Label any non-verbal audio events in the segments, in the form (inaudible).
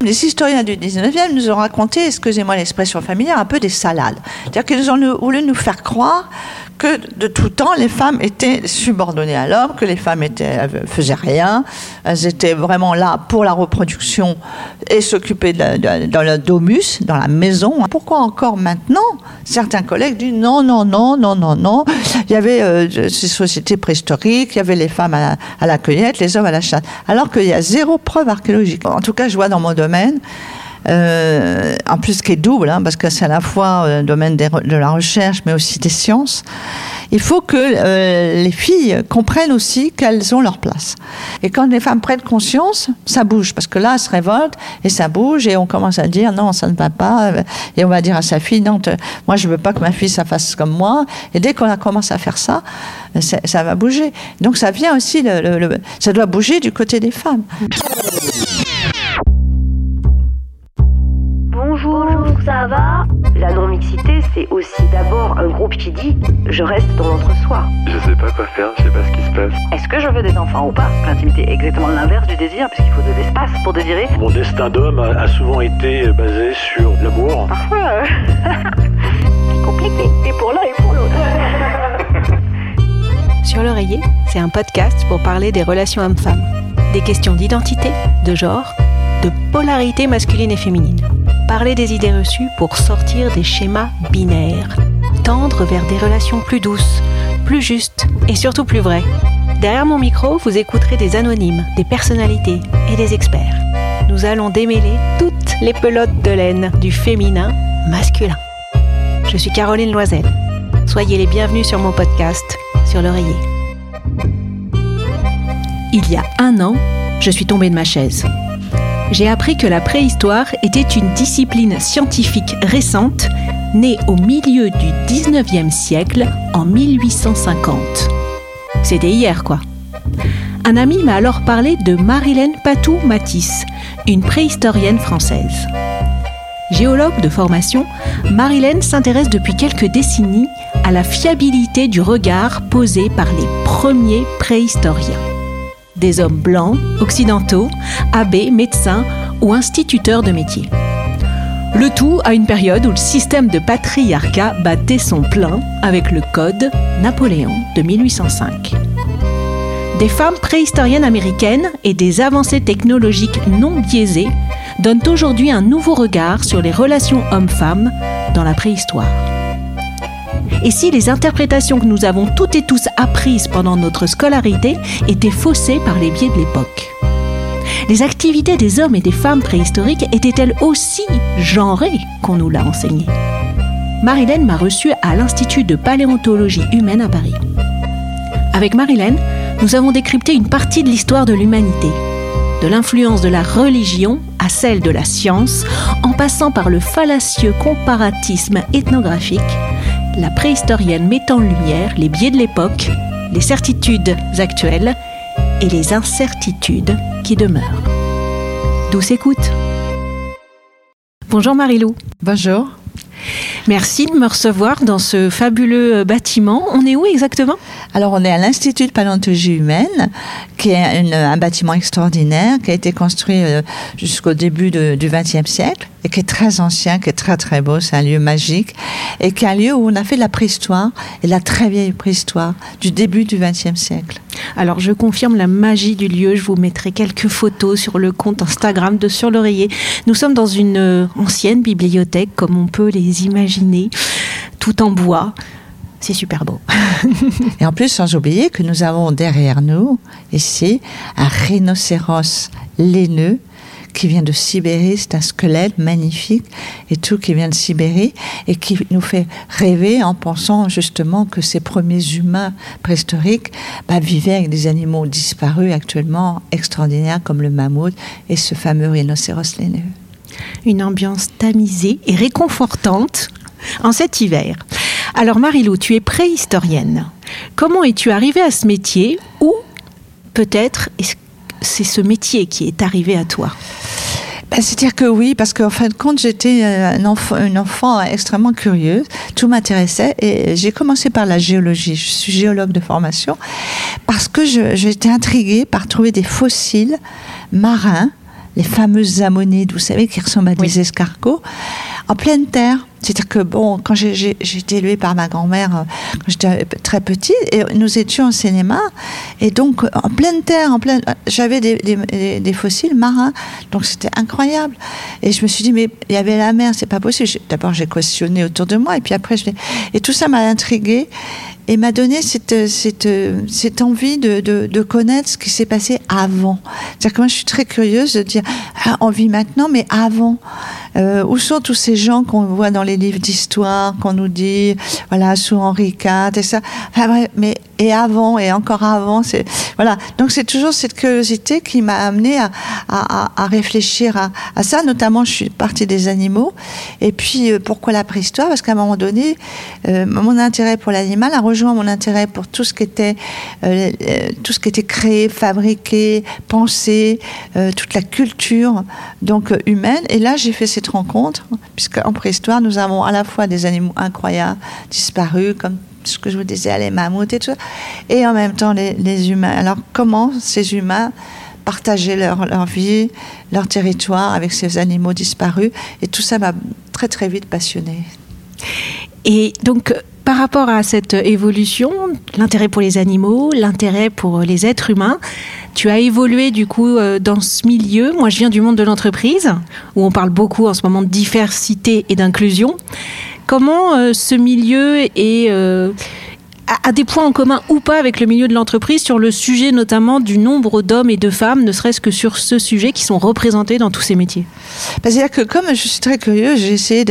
Les historiens du 19e nous ont raconté, excusez-moi l'expression familière, un peu des salades. C'est-à-dire qu'ils ont voulu nous faire croire que de tout temps, les femmes étaient subordonnées à l'homme, que les femmes étaient, faisaient rien, elles étaient vraiment là pour la reproduction et s'occuper dans le domus, dans la maison. Pourquoi encore maintenant Certains collègues disent non, non, non, non, non, non. Il y avait euh, ces sociétés préhistoriques, il y avait les femmes à la, cueillette, les hommes à la chasse. Alors qu'il y a zéro preuve archéologique. En tout cas, je vois dans mon domaine, euh, en plus qui est double, hein, parce que c'est à la fois le euh, domaine de la recherche, mais aussi des sciences. Il faut que euh, les filles comprennent aussi qu'elles ont leur place. Et quand les femmes prennent conscience, ça bouge, parce que là, elles se révoltent et ça bouge, et on commence à dire non, ça ne va pas, et on va dire à sa fille non, moi je veux pas que ma fille ça fasse comme moi. Et dès qu'on commence à faire ça, ça va bouger. Donc ça vient aussi, le, ça doit bouger du côté des femmes. Ça va La non-mixité, c'est aussi d'abord un groupe qui dit je reste dans l'entre-soi. Je sais pas quoi faire, je sais pas ce qui se passe. Est-ce que je veux des enfants ou pas? L'intimité est exactement l'inverse du désir, puisqu'il faut de l'espace pour désirer. Mon destin d'homme a souvent été basé sur l'amour. Parfois, euh... (laughs) compliqué. Et pour l'un et pour l'autre. (laughs) Sur l'oreiller, c'est un podcast pour parler des relations hommes-femmes, des questions d'identité, de genre, de polarité masculine et féminine parler des idées reçues pour sortir des schémas binaires, tendre vers des relations plus douces, plus justes et surtout plus vraies. Derrière mon micro, vous écouterez des anonymes, des personnalités et des experts. Nous allons démêler toutes les pelotes de laine du féminin masculin. Je suis Caroline Loisel. Soyez les bienvenus sur mon podcast, sur l'oreiller. Il y a un an, je suis tombée de ma chaise j'ai appris que la préhistoire était une discipline scientifique récente, née au milieu du 19e siècle, en 1850. C'était hier, quoi. Un ami m'a alors parlé de Marilène Patou-Matisse, une préhistorienne française. Géologue de formation, Marilène s'intéresse depuis quelques décennies à la fiabilité du regard posé par les premiers préhistoriens des hommes blancs, occidentaux, abbés, médecins ou instituteurs de métiers. Le tout à une période où le système de patriarcat battait son plein avec le Code Napoléon de 1805. Des femmes préhistoriennes américaines et des avancées technologiques non biaisées donnent aujourd'hui un nouveau regard sur les relations hommes-femmes dans la préhistoire. Et si les interprétations que nous avons toutes et tous apprises pendant notre scolarité étaient faussées par les biais de l'époque? Les activités des hommes et des femmes préhistoriques étaient-elles aussi genrées qu'on nous l'a enseigné? Marilène m'a reçue à l'Institut de paléontologie humaine à Paris. Avec Marilène, nous avons décrypté une partie de l'histoire de l'humanité, de l'influence de la religion à celle de la science, en passant par le fallacieux comparatisme ethnographique la préhistorienne met en lumière les biais de l'époque, les certitudes actuelles et les incertitudes qui demeurent. Douce écoute. Bonjour Marilou. Bonjour. Merci de me recevoir dans ce fabuleux bâtiment. On est où exactement? Alors, on est à l'Institut de paléontologie humaine, qui est un bâtiment extraordinaire, qui a été construit euh, jusqu'au début du XXe siècle et qui est très ancien, qui est très très beau. C'est un lieu magique et qui est un lieu où on a fait la préhistoire et la très vieille préhistoire du début du XXe siècle. Alors je confirme la magie du lieu. Je vous mettrai quelques photos sur le compte Instagram de Sur l'oreiller. Nous sommes dans une euh, ancienne bibliothèque, comme on peut les imaginer, tout en bois. C'est super beau. (laughs) Et en plus, sans oublier que nous avons derrière nous, ici, un rhinocéros laineux qui vient de Sibérie, c'est un squelette magnifique et tout qui vient de Sibérie et qui nous fait rêver en pensant justement que ces premiers humains préhistoriques bah, vivaient avec des animaux disparus actuellement extraordinaires comme le mammouth et ce fameux rhinocéros laineux. Une ambiance tamisée et réconfortante en cet hiver. Alors Marilou, tu es préhistorienne. Comment es-tu arrivée à ce métier ou peut-être c'est ce métier qui est arrivé à toi? Ben, C'est-à-dire que oui, parce qu'en fin de compte, j'étais un enfant, une enfant extrêmement curieuse, tout m'intéressait et j'ai commencé par la géologie. Je suis géologue de formation parce que j'étais intriguée par trouver des fossiles marins les fameuses ammonites, vous savez, qui ressemblent à des escargots, en pleine terre. C'est-à-dire que, bon, quand j'ai été élevée par ma grand-mère, euh, quand j'étais très petite, et nous étions au cinéma, et donc en pleine terre, en pleine, j'avais des, fossiles marins, donc c'était incroyable. Et je me suis dit, mais il y avait la mer, c'est pas possible. D'abord, j'ai questionné autour de moi, et puis après, je et tout ça m'a intriguée et m'a donné cette, cette, cette envie de, de, connaître ce qui s'est passé avant. C'est-à-dire que moi, je suis très curieuse de dire, ah, on vit maintenant, mais avant. Euh, où sont tous ces gens qu'on voit dans les livres d'histoire, qu'on nous dit, voilà, sous Henri IV et ça. Mais et avant et encore avant, voilà. Donc c'est toujours cette curiosité qui m'a amené à, réfléchir à, ça. Notamment, je suis partie des animaux. Et puis euh, pourquoi la préhistoire? Parce qu'à un moment donné, euh, mon intérêt pour l'animal a rejoint mon intérêt pour tout ce qui était euh, tout ce qui était créé, fabriqué, pensé, toute la culture donc humaine. Et là, j'ai fait cette rencontre puisqu'en préhistoire, nous avons à la fois des animaux incroyables disparus comme ce que je vous disais, les mammouths et tout et en même temps les, humains. Alors comment ces humains partageaient leur, leur, vie, leur territoire avec ces animaux disparus, et tout ça m'a très très vite passionnée. Et donc, par rapport à cette évolution, l'intérêt pour les animaux, l'intérêt pour les êtres humains, tu as évolué du coup euh, dans ce milieu. Moi, je viens du monde de l'entreprise, où on parle beaucoup en ce moment de diversité et d'inclusion. Comment euh, ce milieu est euh, a des points en commun ou pas avec le milieu de l'entreprise sur le sujet notamment du nombre d'hommes et de femmes, ne serait-ce que sur ce sujet qui sont représentés dans tous ces métiers? C'est-à-dire que comme je suis très curieuse, j'ai essayé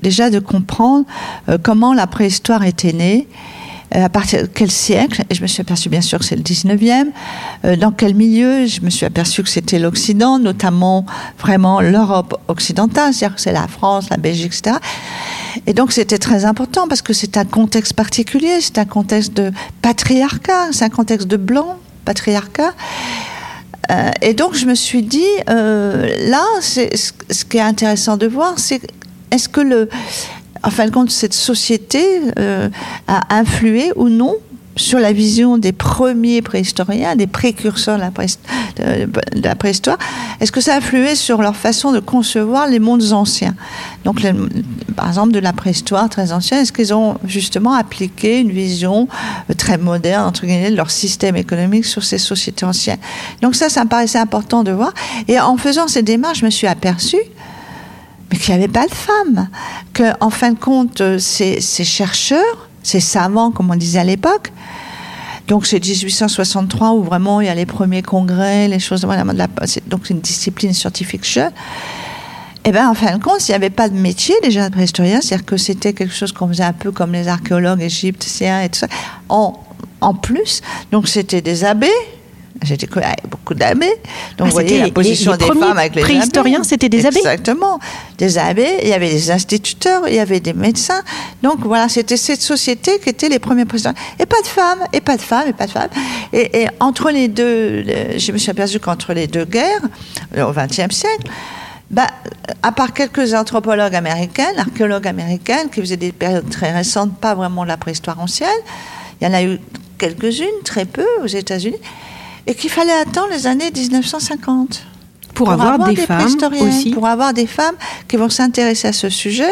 déjà de comprendre euh, comment la préhistoire était née à partir de quel siècle? Et je me suis aperçue bien sûr que c'est le 19e. Euh, dans quel milieu? Je me suis aperçue que c'était l'Occident, notamment vraiment l'Europe occidentale, c'est-à-dire que c'est la France, la Belgique, etc. Et donc c'était très important parce que c'est un contexte particulier, c'est un contexte de patriarcat, c'est un contexte de blanc, patriarcat. Euh, et donc je me suis dit, euh, là, ce qui est intéressant de voir, c'est est-ce que le, en fin de compte, cette société euh, a influé ou non sur la vision des premiers préhistoriens, des précurseurs de la, préhistoire, est-ce que ça a influé sur leur façon de concevoir les mondes anciens? Donc, par exemple, de la préhistoire très ancienne, est-ce qu'ils ont justement appliqué une vision euh, très moderne, entre guillemets, de leur système économique sur ces sociétés anciennes? Donc ça, ça me paraissait important de voir. Et en faisant ces démarches, je me suis aperçue mais qu'il n'y avait pas de femmes. Que, en fin de compte, euh, ces, chercheurs, ces savants, comme on disait à l'époque, donc c'est 1863 où vraiment il y a les premiers congrès, les choses. Voilà, donc c'est une discipline scientifique jeune. Et eh bien, en fin de compte, il n'y avait pas de métier déjà de préhistorien, c'est-à-dire que c'était quelque chose qu'on faisait un peu comme les archéologues égyptiens et tout ça. En plus, donc c'était des abbés, J'étais beaucoup d'abbés. Donc, ah, vous voyez la position des femmes avec les préhistoriens, c'était des abbés Exactement. Des abbés, il y avait des instituteurs, il y avait des médecins. Donc, voilà, c'était cette société qui était les premiers présidents. Et pas de femmes, et pas de femmes, et pas de femmes. Et, entre les deux, je me suis aperçue qu'entre les deux guerres, au XXe siècle, bah, à part quelques anthropologues américains, archéologues américains, qui faisaient des périodes très récentes, pas vraiment la préhistoire ancienne, il y en a eu quelques-unes, très peu, aux États-Unis et qu'il fallait attendre les années 1950. Pour, avoir, des, femmes aussi. Pour avoir des femmes qui vont s'intéresser à ce sujet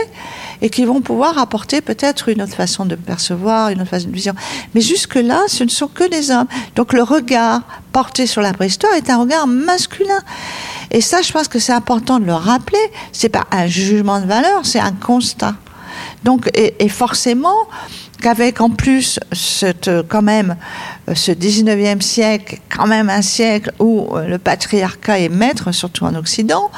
et qui vont pouvoir apporter peut-être une autre façon de percevoir, une autre façon de vision. Mais jusque-là, ce ne sont que des hommes. Donc le regard porté sur la préhistoire est un regard masculin. Et ça, je pense que c'est important de le rappeler. C'est pas un jugement de valeur, c'est un constat. Donc, et, et forcément, qu'avec en plus cette, quand même euh, ce 19e siècle, quand même un siècle où euh, le patriarcat est maître, surtout en Occident,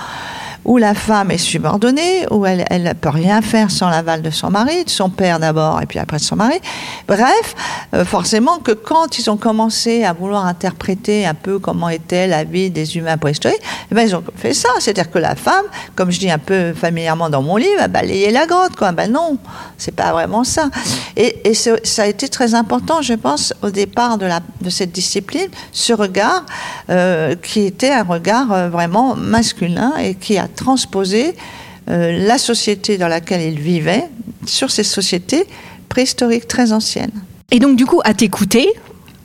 où la femme est subordonnée, où elle ne peut rien faire sans l'aval de son mari, de son père d'abord et puis après de son mari. Bref, euh, forcément que quand ils ont commencé à vouloir interpréter un peu comment était la vie des humains préhistoriques, eh ben, ils ont fait ça. C'est-à-dire que la femme, comme je dis un peu familièrement dans mon livre, a balayé la grotte. Quoi. Ben non, c'est pas vraiment ça. Et, ça a été très important, je pense, au départ de cette discipline, ce regard euh, qui était un regard euh, vraiment masculin et qui a transposer euh, la société dans laquelle il vivait sur ces sociétés préhistoriques très anciennes. Et donc du coup, à t'écouter,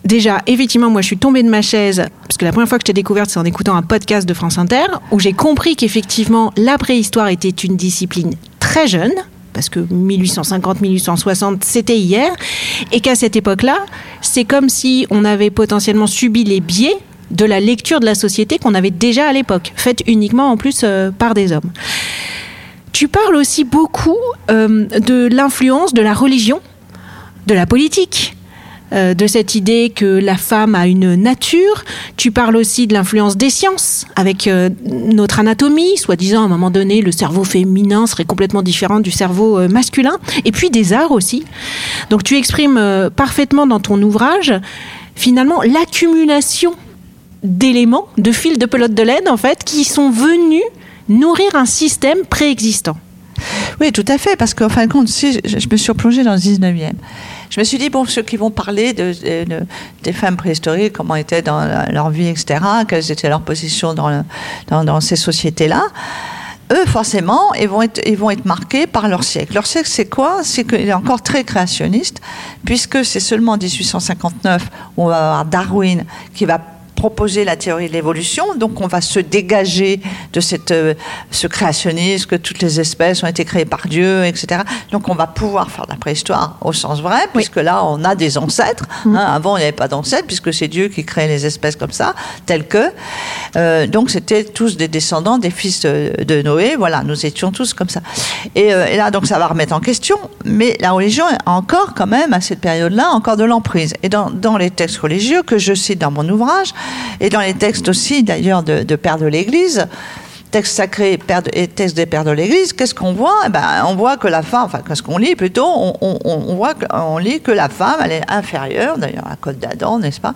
déjà, effectivement, moi, je suis tombée de ma chaise, parce que la première fois que je t'ai découverte, c'est en écoutant un podcast de France Inter, où j'ai compris qu'effectivement, la préhistoire était une discipline très jeune, parce que 1850-1860, c'était hier, et qu'à cette époque-là, c'est comme si on avait potentiellement subi les biais de la lecture de la société qu'on avait déjà à l'époque, faite uniquement en plus euh, par des hommes. Tu parles aussi beaucoup euh, de l'influence de la religion, de la politique, euh, de cette idée que la femme a une nature. Tu parles aussi de l'influence des sciences avec notre anatomie, soi-disant à un moment donné le cerveau féminin serait complètement différent du cerveau masculin, et puis des arts aussi. Donc tu exprimes parfaitement dans ton ouvrage finalement l'accumulation d'éléments, de fils de pelote de laine en fait, qui sont venus nourrir un système préexistant. Oui, tout à fait, parce qu'en fin de compte, si je me suis replongée dans le 19e, je me suis dit, bon, ceux qui vont parler de, des femmes préhistoriques, comment étaient dans leur vie, etc., quelles étaient leurs positions dans, dans, ces sociétés-là, eux, forcément, ils vont, être, ils vont être marqués par leur siècle. Leur siècle, c'est quoi? C'est qu'il est encore très créationniste, puisque c'est seulement en 1859 où on va avoir Darwin qui va proposer la théorie de l'évolution. Donc on va se dégager de cette, euh, ce créationnisme, que toutes les espèces ont été créées par Dieu, etc. Donc on va pouvoir faire de la préhistoire au sens vrai, puisque là on a des ancêtres. Mm. Hein. avant il n'y avait pas d'ancêtres, puisque c'est Dieu qui crée les espèces comme ça, telles que. Euh, donc c'était tous des descendants des fils de, Noé. Voilà, nous étions tous comme ça. Et, euh, et, là donc ça va remettre en question, mais la religion a encore quand même à cette période-là encore de l'emprise. Et dans, dans les textes religieux que je cite dans mon ouvrage, et dans les textes aussi, d'ailleurs, de, de pères de l'Église, textes sacrés et textes des pères de l'Église, qu'est-ce qu'on voit? Eh ben, On voit que la femme, enfin, qu'est-ce qu'on lit plutôt? On, voit qu'on lit que la femme, elle est inférieure, d'ailleurs, à code d'Adam, n'est-ce pas?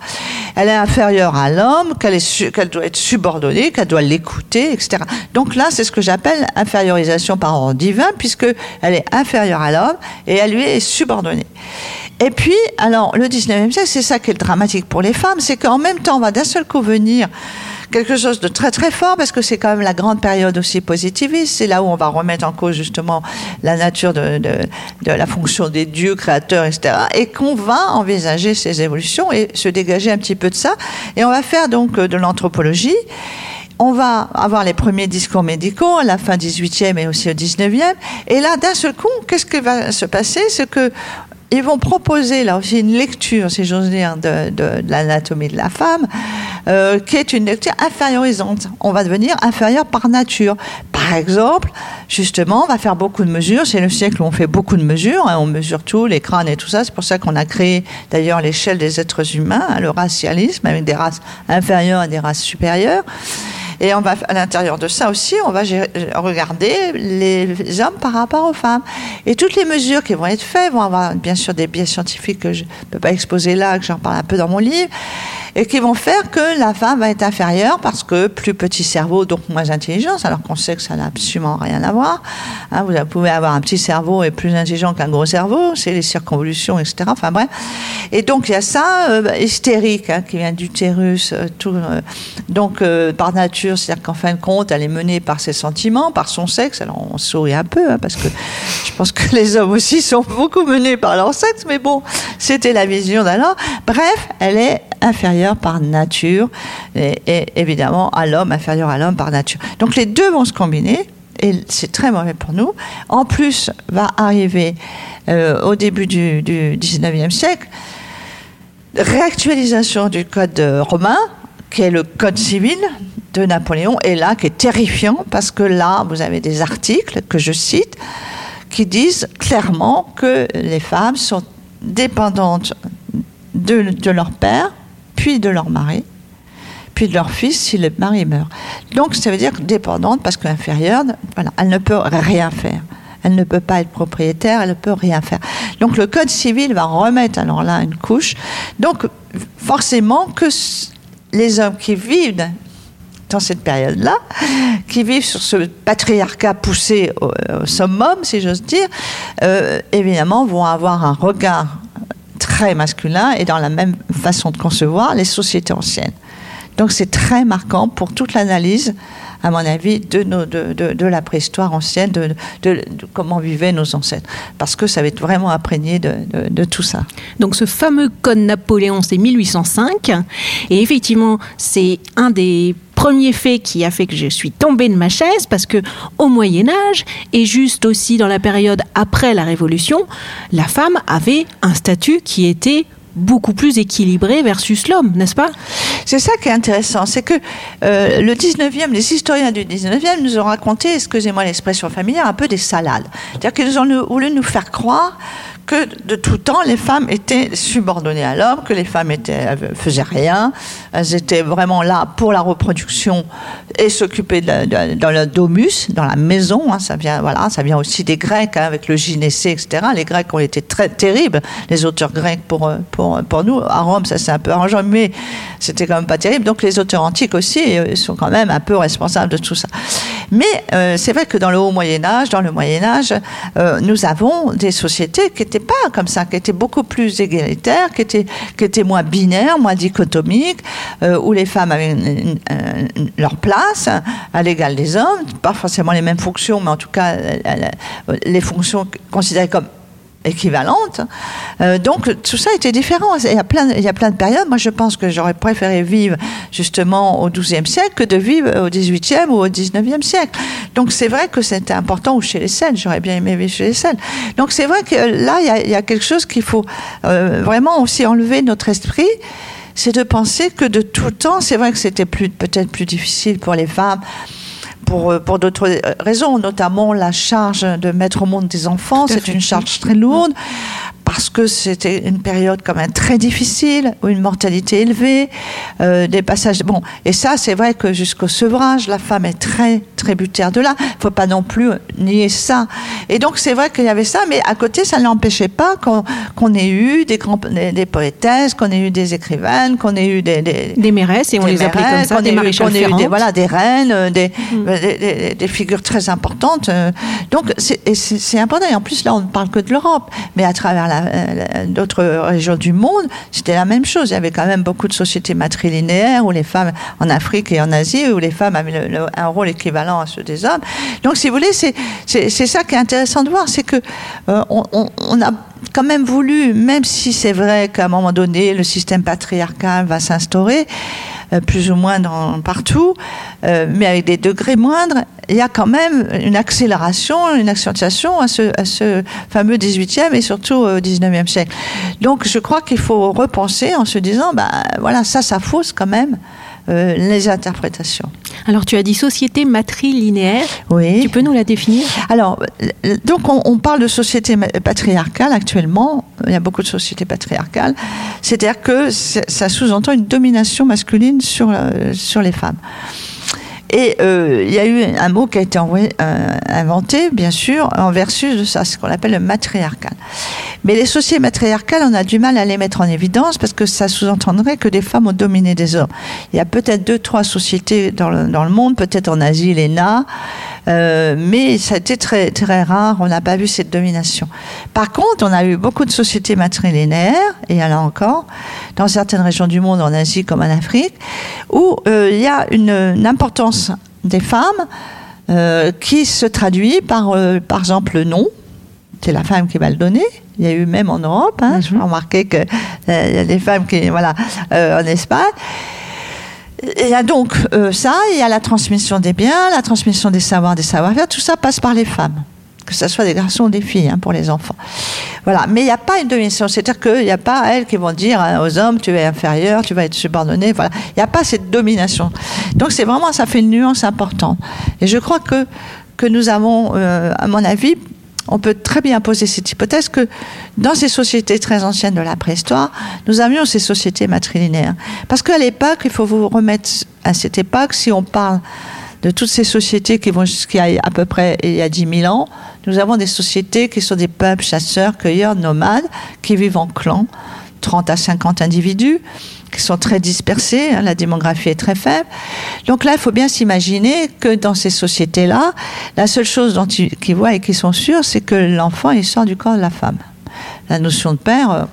Elle est inférieure à l'homme, qu'elle, qu'elle doit être subordonnée, qu'elle doit l'écouter, etc. Donc là, c'est ce que j'appelle infériorisation par ordre divin, puisqu'elle est inférieure à l'homme et elle lui est subordonnée. Et puis, alors, le 19e siècle, c'est ça qui est dramatique pour les femmes, c'est qu'en même temps, on va d'un seul coup venir quelque chose de très très fort parce que c'est quand même la grande période aussi positiviste. C'est là où on va remettre en cause justement la nature de, la fonction des dieux créateurs, etc. Et qu'on va envisager ces évolutions et se dégager un petit peu de ça. Et on va faire donc de l'anthropologie on va avoir les premiers discours médicaux à la fin 18e et aussi au 19e. Et là, d'un seul coup, qu'est-ce qui va se passer? C'est que ils vont proposer là aussi une lecture, si j'ose dire, de, l'anatomie de la femme, euh, qui est une lecture infériorisante. On va devenir inférieur par nature. Par exemple, justement, on va faire beaucoup de mesures. C'est le siècle où on fait beaucoup de mesures. Hein, on mesure tout, les crânes et tout ça. C'est pour ça qu'on a créé d'ailleurs l'échelle des êtres humains, le racialisme, avec des races inférieures et des races supérieures. Et on va, à l'intérieur de ça aussi, on va regarder les hommes par rapport aux femmes. Et toutes les mesures qui vont être faites vont avoir bien sûr des biais scientifiques que je ne peux pas exposer là, que j'en parle un peu dans mon livre et qui vont faire que la femme va être inférieure parce que plus petit cerveau, donc moins intelligence, alors qu'on sait que ça n'a absolument rien à voir. Hein, vous pouvez avoir un petit cerveau et plus intelligent qu'un gros cerveau, c'est les circonvolutions, etc. Enfin bref. Et donc il y a ça, euh, hystérique, hein, qui vient d'utérus, euh. Euh, donc par nature, c'est-à-dire qu'en fin de compte, elle est menée par ses sentiments, par son sexe. Alors on sourit un peu, hein, parce que (laughs) je pense que les hommes aussi sont beaucoup menés par leur sexe, mais bon, c'était la vision d'alors. Bref, elle est inférieure par nature et, évidemment à l'homme, inférieur à l'homme par nature. Donc les deux vont se combiner et c'est très mauvais pour nous. En plus, va arriver euh, au début du, du 19e siècle réactualisation du code romain, qui est le code civil de Napoléon, et là, qui est terrifiant, parce que là, vous avez des articles que je cite, qui disent clairement que les femmes sont dépendantes de, de leur père puis de leur mari, puis de leur fils si le mari meurt. Donc ça veut dire dépendante parce qu'inférieure, voilà, elle ne peut rien faire. Elle ne peut pas être propriétaire, elle ne peut rien faire. Donc le code civil va remettre alors là une couche. Donc forcément que les hommes qui vivent dans cette période-là, qui vivent sur ce patriarcat poussé au, summum, si j'ose dire, euh, évidemment vont avoir un regard très masculin et dans la même façon de concevoir les sociétés anciennes. Donc c'est très marquant pour toute l'analyse à mon avis, de, nos, de, la préhistoire ancienne, de, de, comment vivaient nos ancêtres. Parce que ça va être vraiment imprégné de, tout ça. Donc ce fameux code Napoléon, c'est 1805. Et effectivement, c'est un des premier fait qui a fait que je suis tombée de ma chaise parce que au Moyen Âge et juste aussi dans la période après la Révolution, la femme avait un statut qui était beaucoup plus équilibré versus l'homme, n'est-ce pas? C'est ça qui est intéressant, c'est que euh, le 19e, les historiens du 19e nous ont raconté, excusez-moi l'expression familière, un peu des salades. C'est-à-dire qu'ils ont voulu nous faire croire que de tout temps, les femmes étaient subordonnées à l'homme, que les femmes étaient, faisaient rien, elles étaient vraiment là pour la reproduction et s'occuper dans le domus, dans la maison. Hein, ça vient, voilà, ça vient aussi des Grecs hein, avec le gynécée, etc. Les Grecs ont été très terribles, les auteurs grecs pour pour pour nous. À Rome, ça s'est un peu arrangé, mais c'était quand même pas terrible. Donc les auteurs antiques aussi euh, sont quand même un peu responsables de tout ça. Mais euh, c'est vrai que dans le haut Moyen Âge, dans le Moyen Âge, euh, nous avons des sociétés qui étaient pas comme ça, qui était beaucoup plus égalitaire, qui était, qui était moins binaire, moins dichotomique, euh, où les femmes avaient leur place à l'égal des hommes, pas forcément les mêmes fonctions, mais en tout cas les fonctions considérées comme équivalente. Euh, donc tout ça était différent. Il y, a plein, il y a plein de périodes. Moi, je pense que j'aurais préféré vivre justement au XIIe siècle que de vivre au XVIIIe ou au XIXe siècle. Donc c'est vrai que c'était important, ou chez les Celtes, j'aurais bien aimé vivre chez les Celtes. Donc c'est vrai que là, il y a, quelque chose qu'il faut euh, vraiment aussi enlever notre esprit c'est de penser que de tout temps, c'est vrai que c'était peut-être plus difficile pour les femmes pour, euh, pour d'autres raisons, notamment la charge de mettre au monde des enfants. C'est une charge très lourde parce que c'était une période quand même très difficile, où une mortalité élevée, euh, des passages. Bon, et ça, c'est vrai que jusqu'au sevrage, la femme est très tributaire de là. Il faut pas non plus nier ça. Et donc, c'est vrai qu'il y avait ça, mais à côté, ça n'empêchait pas qu'on ait eu des, grands, des, poétesses, qu'on ait eu des écrivaines, qu'on ait eu des, des, des méresses, et on les appelait comme ça, des maréchales eu des, voilà, des reines, euh, mm. des, des, figures très importantes. Euh. Donc, c'est important. Et en plus, là, on ne parle que de l'Europe, mais à travers la d'autres régions du monde, c'était la même chose. Il y avait quand même beaucoup de sociétés matrilinéaires où les femmes, en Afrique et en Asie, où les femmes avaient un rôle équivalent à ceux des hommes. Donc, si vous voulez, c'est ça qui est intéressant de voir, c'est que euh, on, a quand même voulu, même si c'est vrai qu'à un moment donné, le système patriarcal va s'instaurer, euh, plus ou moins partout, euh, mais avec des degrés moindres, il y a quand même une accélération, une accentuation à ce, à ce fameux 18e et surtout au 19e siècle. Donc je crois qu'il faut repenser en se disant, bah, voilà, ça, ça fausse quand même euh, les interprétations. Alors tu as dit société matrilinéaire. Oui. Tu peux nous la définir? Alors, donc on, parle de société patriarcale actuellement. Il y a beaucoup de sociétés patriarcales. C'est-à-dire que ça sous-entend une domination masculine sur, euh, sur les femmes. Et euh, il y a eu un mot qui a été euh, inventé, bien sûr, en versus de ça, ce qu'on appelle le matriarcal. Mais les sociétés matriarcales, on a du mal à les mettre en évidence parce que ça sous-entendrait que des femmes ont dominé des hommes. Il y a peut-être deux, trois sociétés dans le, dans le monde, peut-être en Asie, l'ENA, euh, mais ça a été très, très rare, on n'a pas vu cette domination. Par contre, on a eu beaucoup de sociétés matrilinéaires, et il y en a encore, dans certaines régions du monde, en Asie comme en Afrique, où euh, il y a une, importance des femmes euh, qui se traduit par, par exemple, le nom. C'est la femme qui va le donner. Il y a eu même en Europe, hein, je mhm. remarqué qu'il y a des femmes qui, voilà, en Espagne. Il y a donc ça, il y a la transmission des biens, la transmission des savoirs, des savoir-faire, tout ça passe par les femmes que ce soit des garçons ou des filles hein, pour les enfants. Voilà, mais il n'y a pas une domination, c'est-à-dire qu'il n'y a pas elles qui vont dire hein, aux hommes tu es inférieur, tu vas être subordonné. Voilà, il n'y a pas cette domination. Donc c'est vraiment ça fait une nuance importante. Et je crois que que nous avons, euh, à mon avis, on peut très bien poser cette hypothèse que dans ces sociétés très anciennes de la préhistoire, nous avions ces sociétés matrilinéaires. Parce qu'à l'époque, il faut vous remettre à cette époque, si on parle de toutes ces sociétés qui vont jusqu'à à peu près il y a 10 000 ans, nous avons des sociétés qui sont des peuples chasseurs, cueilleurs, nomades, qui vivent en clans, 30 à 50 individus, qui sont très dispersés, hein, la démographie est très faible. Donc là, il faut bien s'imaginer que dans ces sociétés-là, la seule chose dont ils, voient et qu'ils sont sûrs, c'est que l'enfant, il sort du corps de la femme. La notion de père, euh,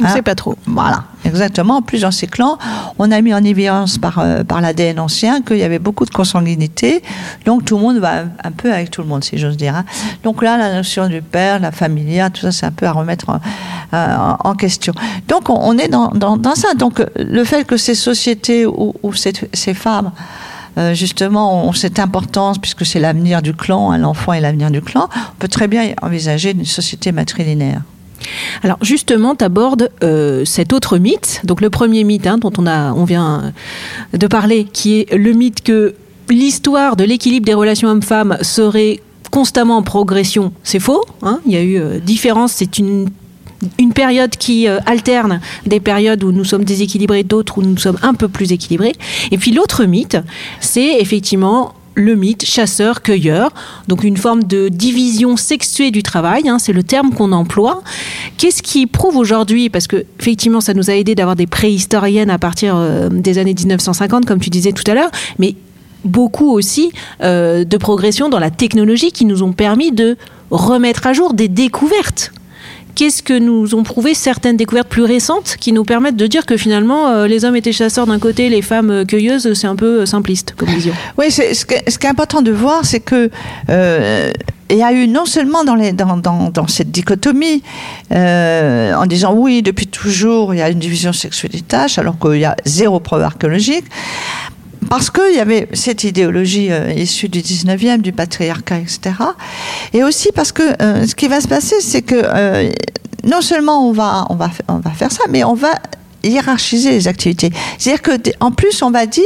On ne Hein sait pas trop. Voilà, exactement. En plus, dans ces clans, on a mis en évidence par, euh, par l'ADN ancien qu'il y avait beaucoup de consanguinité. Donc, tout le monde va un peu avec tout le monde, si j'ose dire. hein. Donc là, la notion du père, la familia, tout ça, c'est un peu à remettre en, euh, en question. Donc, on, on est dans, dans, dans ça. Donc, le fait que ces sociétés ces, ces femmes euh, justement, ont cette importance, puisque c'est l'avenir du clan, hein, l'enfant est l'avenir du clan, on peut très bien envisager une société matrilinéaire. Alors justement, tu abordes euh, cet autre mythe. Donc le premier mythe hein, dont on, a, on vient de parler, qui est le mythe que l'histoire de l'équilibre des relations hommes-femmes serait constamment en progression. C'est faux. hein. Il y a eu euh, différence. C'est une une période qui euh, alterne des périodes où nous sommes déséquilibrés, d'autres où nous sommes un peu plus équilibrés. Et puis l'autre mythe, c'est effectivement le mythe chasseur-cueilleur, donc une forme de division sexuée du travail, hein, c'est le terme qu'on emploie. Qu'est-ce qui prouve aujourd'hui, parce que effectivement ça nous a aidé d'avoir des préhistoriennes à partir euh, des années 1950, comme tu disais tout à l'heure, mais beaucoup aussi euh, de progression dans la technologie qui nous ont permis de remettre à jour des découvertes qu'est-ce que nous ont prouvé certaines découvertes plus récentes qui nous permettent de dire que finalement euh, les hommes étaient chasseurs d'un côté, les femmes euh, cueilleuses, c'est un peu euh, simpliste comme vision. (laughs) Oui, ce, qui est important de voir, c'est que il y a eu non seulement dans, cette dichotomie, en disant oui, depuis toujours, il y a une division sexuelle des tâches, alors qu'il y a zéro preuve archéologique, parce qu'il y avait cette idéologie euh, issue du 19e, du patriarcat, etc. Et aussi parce que euh, ce qui va se passer, c'est que euh, non seulement on va, on, va, on va faire ça, mais on va hiérarchiser les activités. C'est-à-dire que en plus, on va dire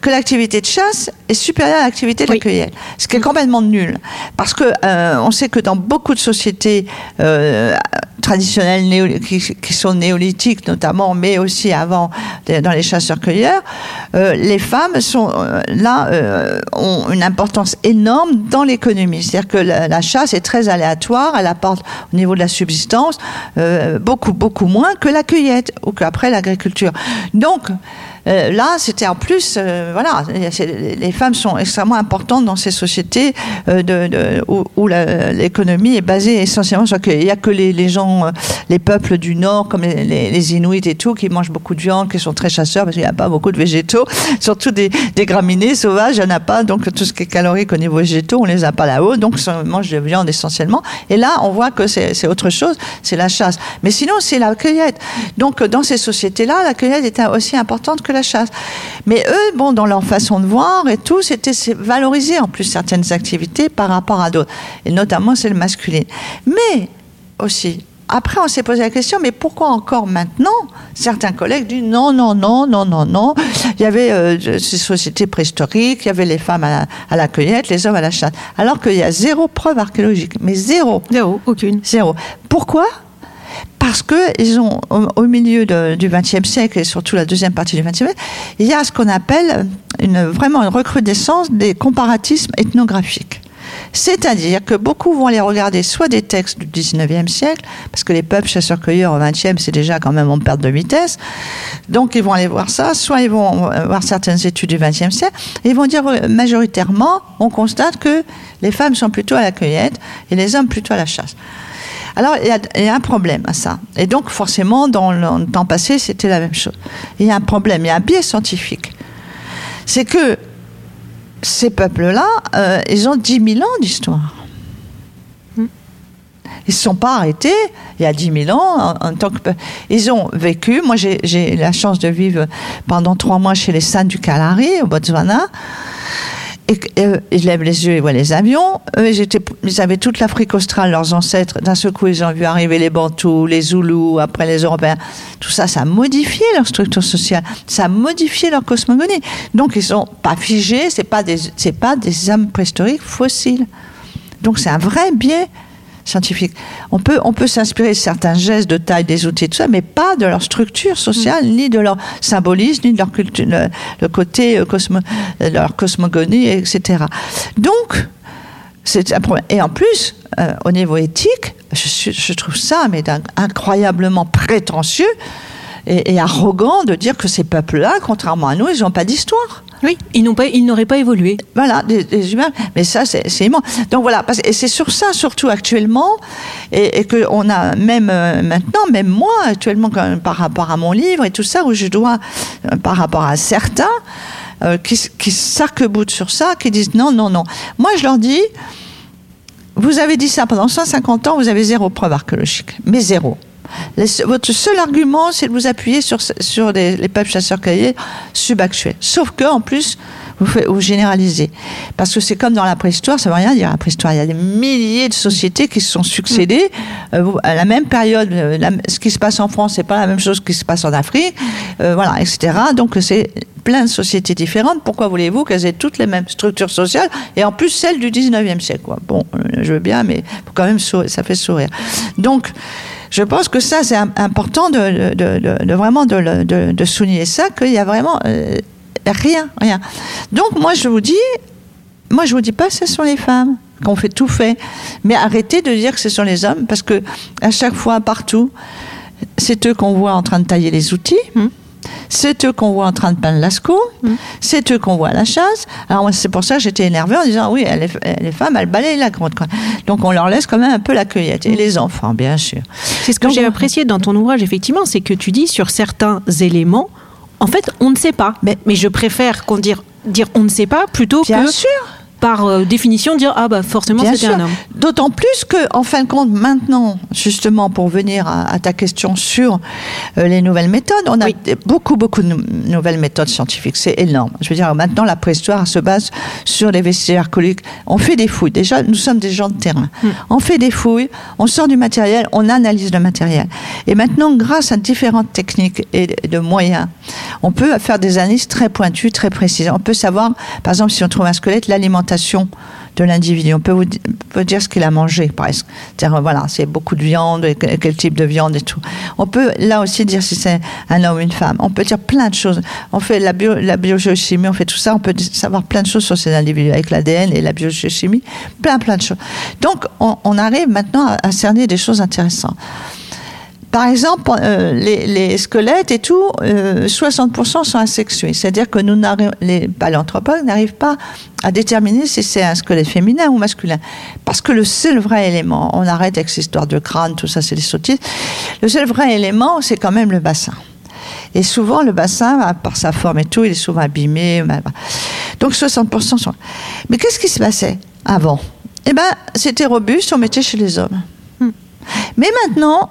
que l'activité de chasse est supérieure à l'activité de Oui. la cueillette, ce qui est complètement nul. Parce que euh, on sait que dans beaucoup de sociétés euh, traditionnelles néo- qui, qui sont néolithiques notamment, mais aussi avant dans les chasseurs-cueilleurs, euh, les femmes sont là ont une importance énorme dans l'économie. C'est-à-dire que la, la chasse est très aléatoire, elle apporte au niveau de la subsistance beaucoup beaucoup moins que la cueillette ou qu'après l'agriculture. Donc euh, là, c'était en plus, euh, voilà, les femmes sont extrêmement importantes dans ces sociétés euh, de, de- où, où l'économie est basée essentiellement sur qu'il n'y a que les, gens, euh, les peuples du Nord, comme les, les- les Inuits et tout, qui mangent beaucoup de viande, qui sont très chasseurs, parce qu'il n'y a pas beaucoup de végétaux, (laughs) surtout des, des graminées sauvages, il n'y en a pas, donc tout ce qui est calorique au niveau végétaux, on les a pas là-haut, donc on mange de viande essentiellement. Et là, on voit que c'est c'est autre chose, c'est la chasse. Mais sinon, c'est la cueillette. Donc, dans ces sociétés-là, la cueillette était aussi importante que la chasse. Mais eux, bon, dans leur façon de voir et tout, c'était valoriser en plus certaines activités par rapport à d'autres. Et notamment, c'est le masculin. Mais aussi, après, on s'est posé la question, mais pourquoi encore maintenant Certains collègues disent non, non, non, non, non, non. Il y avait euh, ces sociétés préhistoriques, il y avait les femmes à la, à la cueillette, les hommes à la chasse. Alors qu'il y a zéro preuve archéologique, mais zéro. Zéro, aucune. Zéro. Pourquoi parce que ils ont, au, milieu du XXe siècle et surtout la deuxième partie du XXe siècle, il y a ce qu'on appelle vraiment une recrudescence des comparatismes ethnographiques. C'est-à-dire que beaucoup vont aller regarder soit des textes du 19e siècle, parce que les peuples chasseurs-cueilleurs au 20e, c'est déjà quand même en perte de vitesse. Donc ils vont aller voir ça, soit ils vont voir certaines études du 20e siècle, et ils vont dire majoritairement, on constate que les femmes sont plutôt à la cueillette et les hommes plutôt à la chasse. Alors, il y, a, un problème à ça. Et donc, forcément, dans le temps passé, c'était la même chose. Il y a un problème, il y a un biais scientifique. C'est que ces peuples-là, euh, ils ont 10 000 ans d'histoire. Ils ne sont pas arrêtés il y a 10 000 ans tant que Ils ont vécu. Moi, j'ai j'ai la chance de vivre pendant trois mois chez les San du Kalahari, au Botswana. Et, que- euh, ils lèvent les yeux et voient les avions. Eux, ils, avaient toute l'Afrique australe, leurs ancêtres. D'un seul coup, ils ont vu arriver les Bantous, les Zoulous, après les Européens. Tout ça, ça a modifié leur structure sociale. Ça a modifié leur cosmogonie. Donc, ils sont pas figés. C'est pas pas des hommes préhistoriques fossiles. Donc, c'est un vrai biais scientifique. On peut, on peut s'inspirer de certains gestes de taille des outils, tout ça, mais pas de leur structure sociale, ni de leur symbolisme, ni de leur culture, le, le côté euh, cosmo, euh, leur cosmogonie, etc. Donc, c'est un problème. Et en plus, euh, au niveau éthique, je, trouve ça mais incroyablement prétentieux et, et arrogant de dire que ces peuples-là, contrairement à nous, ils n'ont pas d'histoire. Oui, ils n'auraient pas évolué. Voilà, des, des humains. Mais ça, c'est immense. Donc voilà, et c'est sur ça surtout actuellement, et, et que on a même euh, maintenant, même moi actuellement, par rapport à mon livre et tout ça, où je dois, euh, par rapport à certains euh, qui, qui s'arc-boutent sur ça, qui disent non, non, non. Moi, je leur dis, vous avez dit ça pendant 150 ans, vous avez zéro preuve archéologique, mais zéro. Votre seul argument, c'est de vous appuyer sur, les, les peuples chasseurs-cueilleurs subactuels. Sauf que, en plus, vous, généralisez. Parce que c'est comme dans la préhistoire, ça ne veut rien dire la préhistoire. Il y a des milliers de sociétés qui se sont succédées euh, à la même période. euh, ce qui se passe en France, c'est pas la même chose qui se passe en Afrique, euh, voilà, etc. Donc c'est plein de sociétés différentes. Pourquoi voulez-vous qu'elles aient toutes les mêmes structures sociales et en plus celles du 19e siècle. Bon, je veux bien, mais quand même ça fait sourire. Donc, je pense que ça, c'est im- important de, vraiment de, souligner ça, qu'il y a vraiment euh, rien, rien. Donc, moi, je vous dis, moi, je vous dis pas ce sont les femmes qu'on fait tout fait, mais arrêtez de dire que ce sont les hommes, parce que à chaque fois, partout, c'est eux qu'on voit en train de tailler les outils. C'est eux qu'on voit en train de peindre lascaux, c'est eux qu'on voit à la chasse. Alors moi, c'est pour ça que j'étais énervée en disant oui, les, les femmes, elles balayent la grotte. quoi. Donc on leur laisse quand même un peu la cueillette. Et les enfants, bien sûr. C'est ce que j'ai apprécié dans ton ouvrage, effectivement, c'est que tu dis sur certains éléments, en fait, on ne sait pas. Mais, je préfère qu'on dire, dire on ne sait pas plutôt Bien que sûr. Par euh, définition dire ah bah forcément c'était sûr. un homme. D'autant plus que, en fin de compte, maintenant, justement, pour venir à, à ta question sur euh, les nouvelles méthodes, on a Oui. beaucoup, beaucoup de nou- nouvelles méthodes scientifiques. C'est énorme. Je veux dire, maintenant, la préhistoire se base sur les vestiges archéologiques. On fait des fouilles. Déjà, nous sommes des gens de terrain. On fait des fouilles, on sort du matériel, on analyse le matériel. Et maintenant, grâce à différentes techniques et de moyens, on peut faire des analyses très pointues, très précises. On peut savoir, par exemple, si on trouve un squelette, l'alimentation de l'individu. On peut dire ce qu'il a mangé, presque. C'est-à-dire, voilà, c'est beaucoup de viande, quel type de viande et tout. On peut là aussi dire si c'est un homme ou une femme. On peut dire plein de choses. On fait la, bio, on fait tout ça. On peut savoir plein de choses sur ces individus avec l'ADN et la biogéochimie. Plein, plein de choses. Donc, on, arrive maintenant à cerner des choses intéressantes. Par exemple, euh, les, squelettes et tout, euh, 60% sont asexués. C'est-à-dire que nous, les paléanthropologues n'arrivent pas à déterminer si c'est un squelette féminin ou masculin. Parce que le seul vrai élément, on arrête avec cette histoire de crâne, tout ça, c'est des sottises. Le seul vrai élément, c'est quand même le bassin. Et souvent, le bassin, à- par sa forme et tout, il est souvent abîmé. bah, bah. Donc 60% sont. Mais qu'est-ce qui se passait avant? Eh bien, c'était robuste, on mettait chez les hommes. Mais maintenant,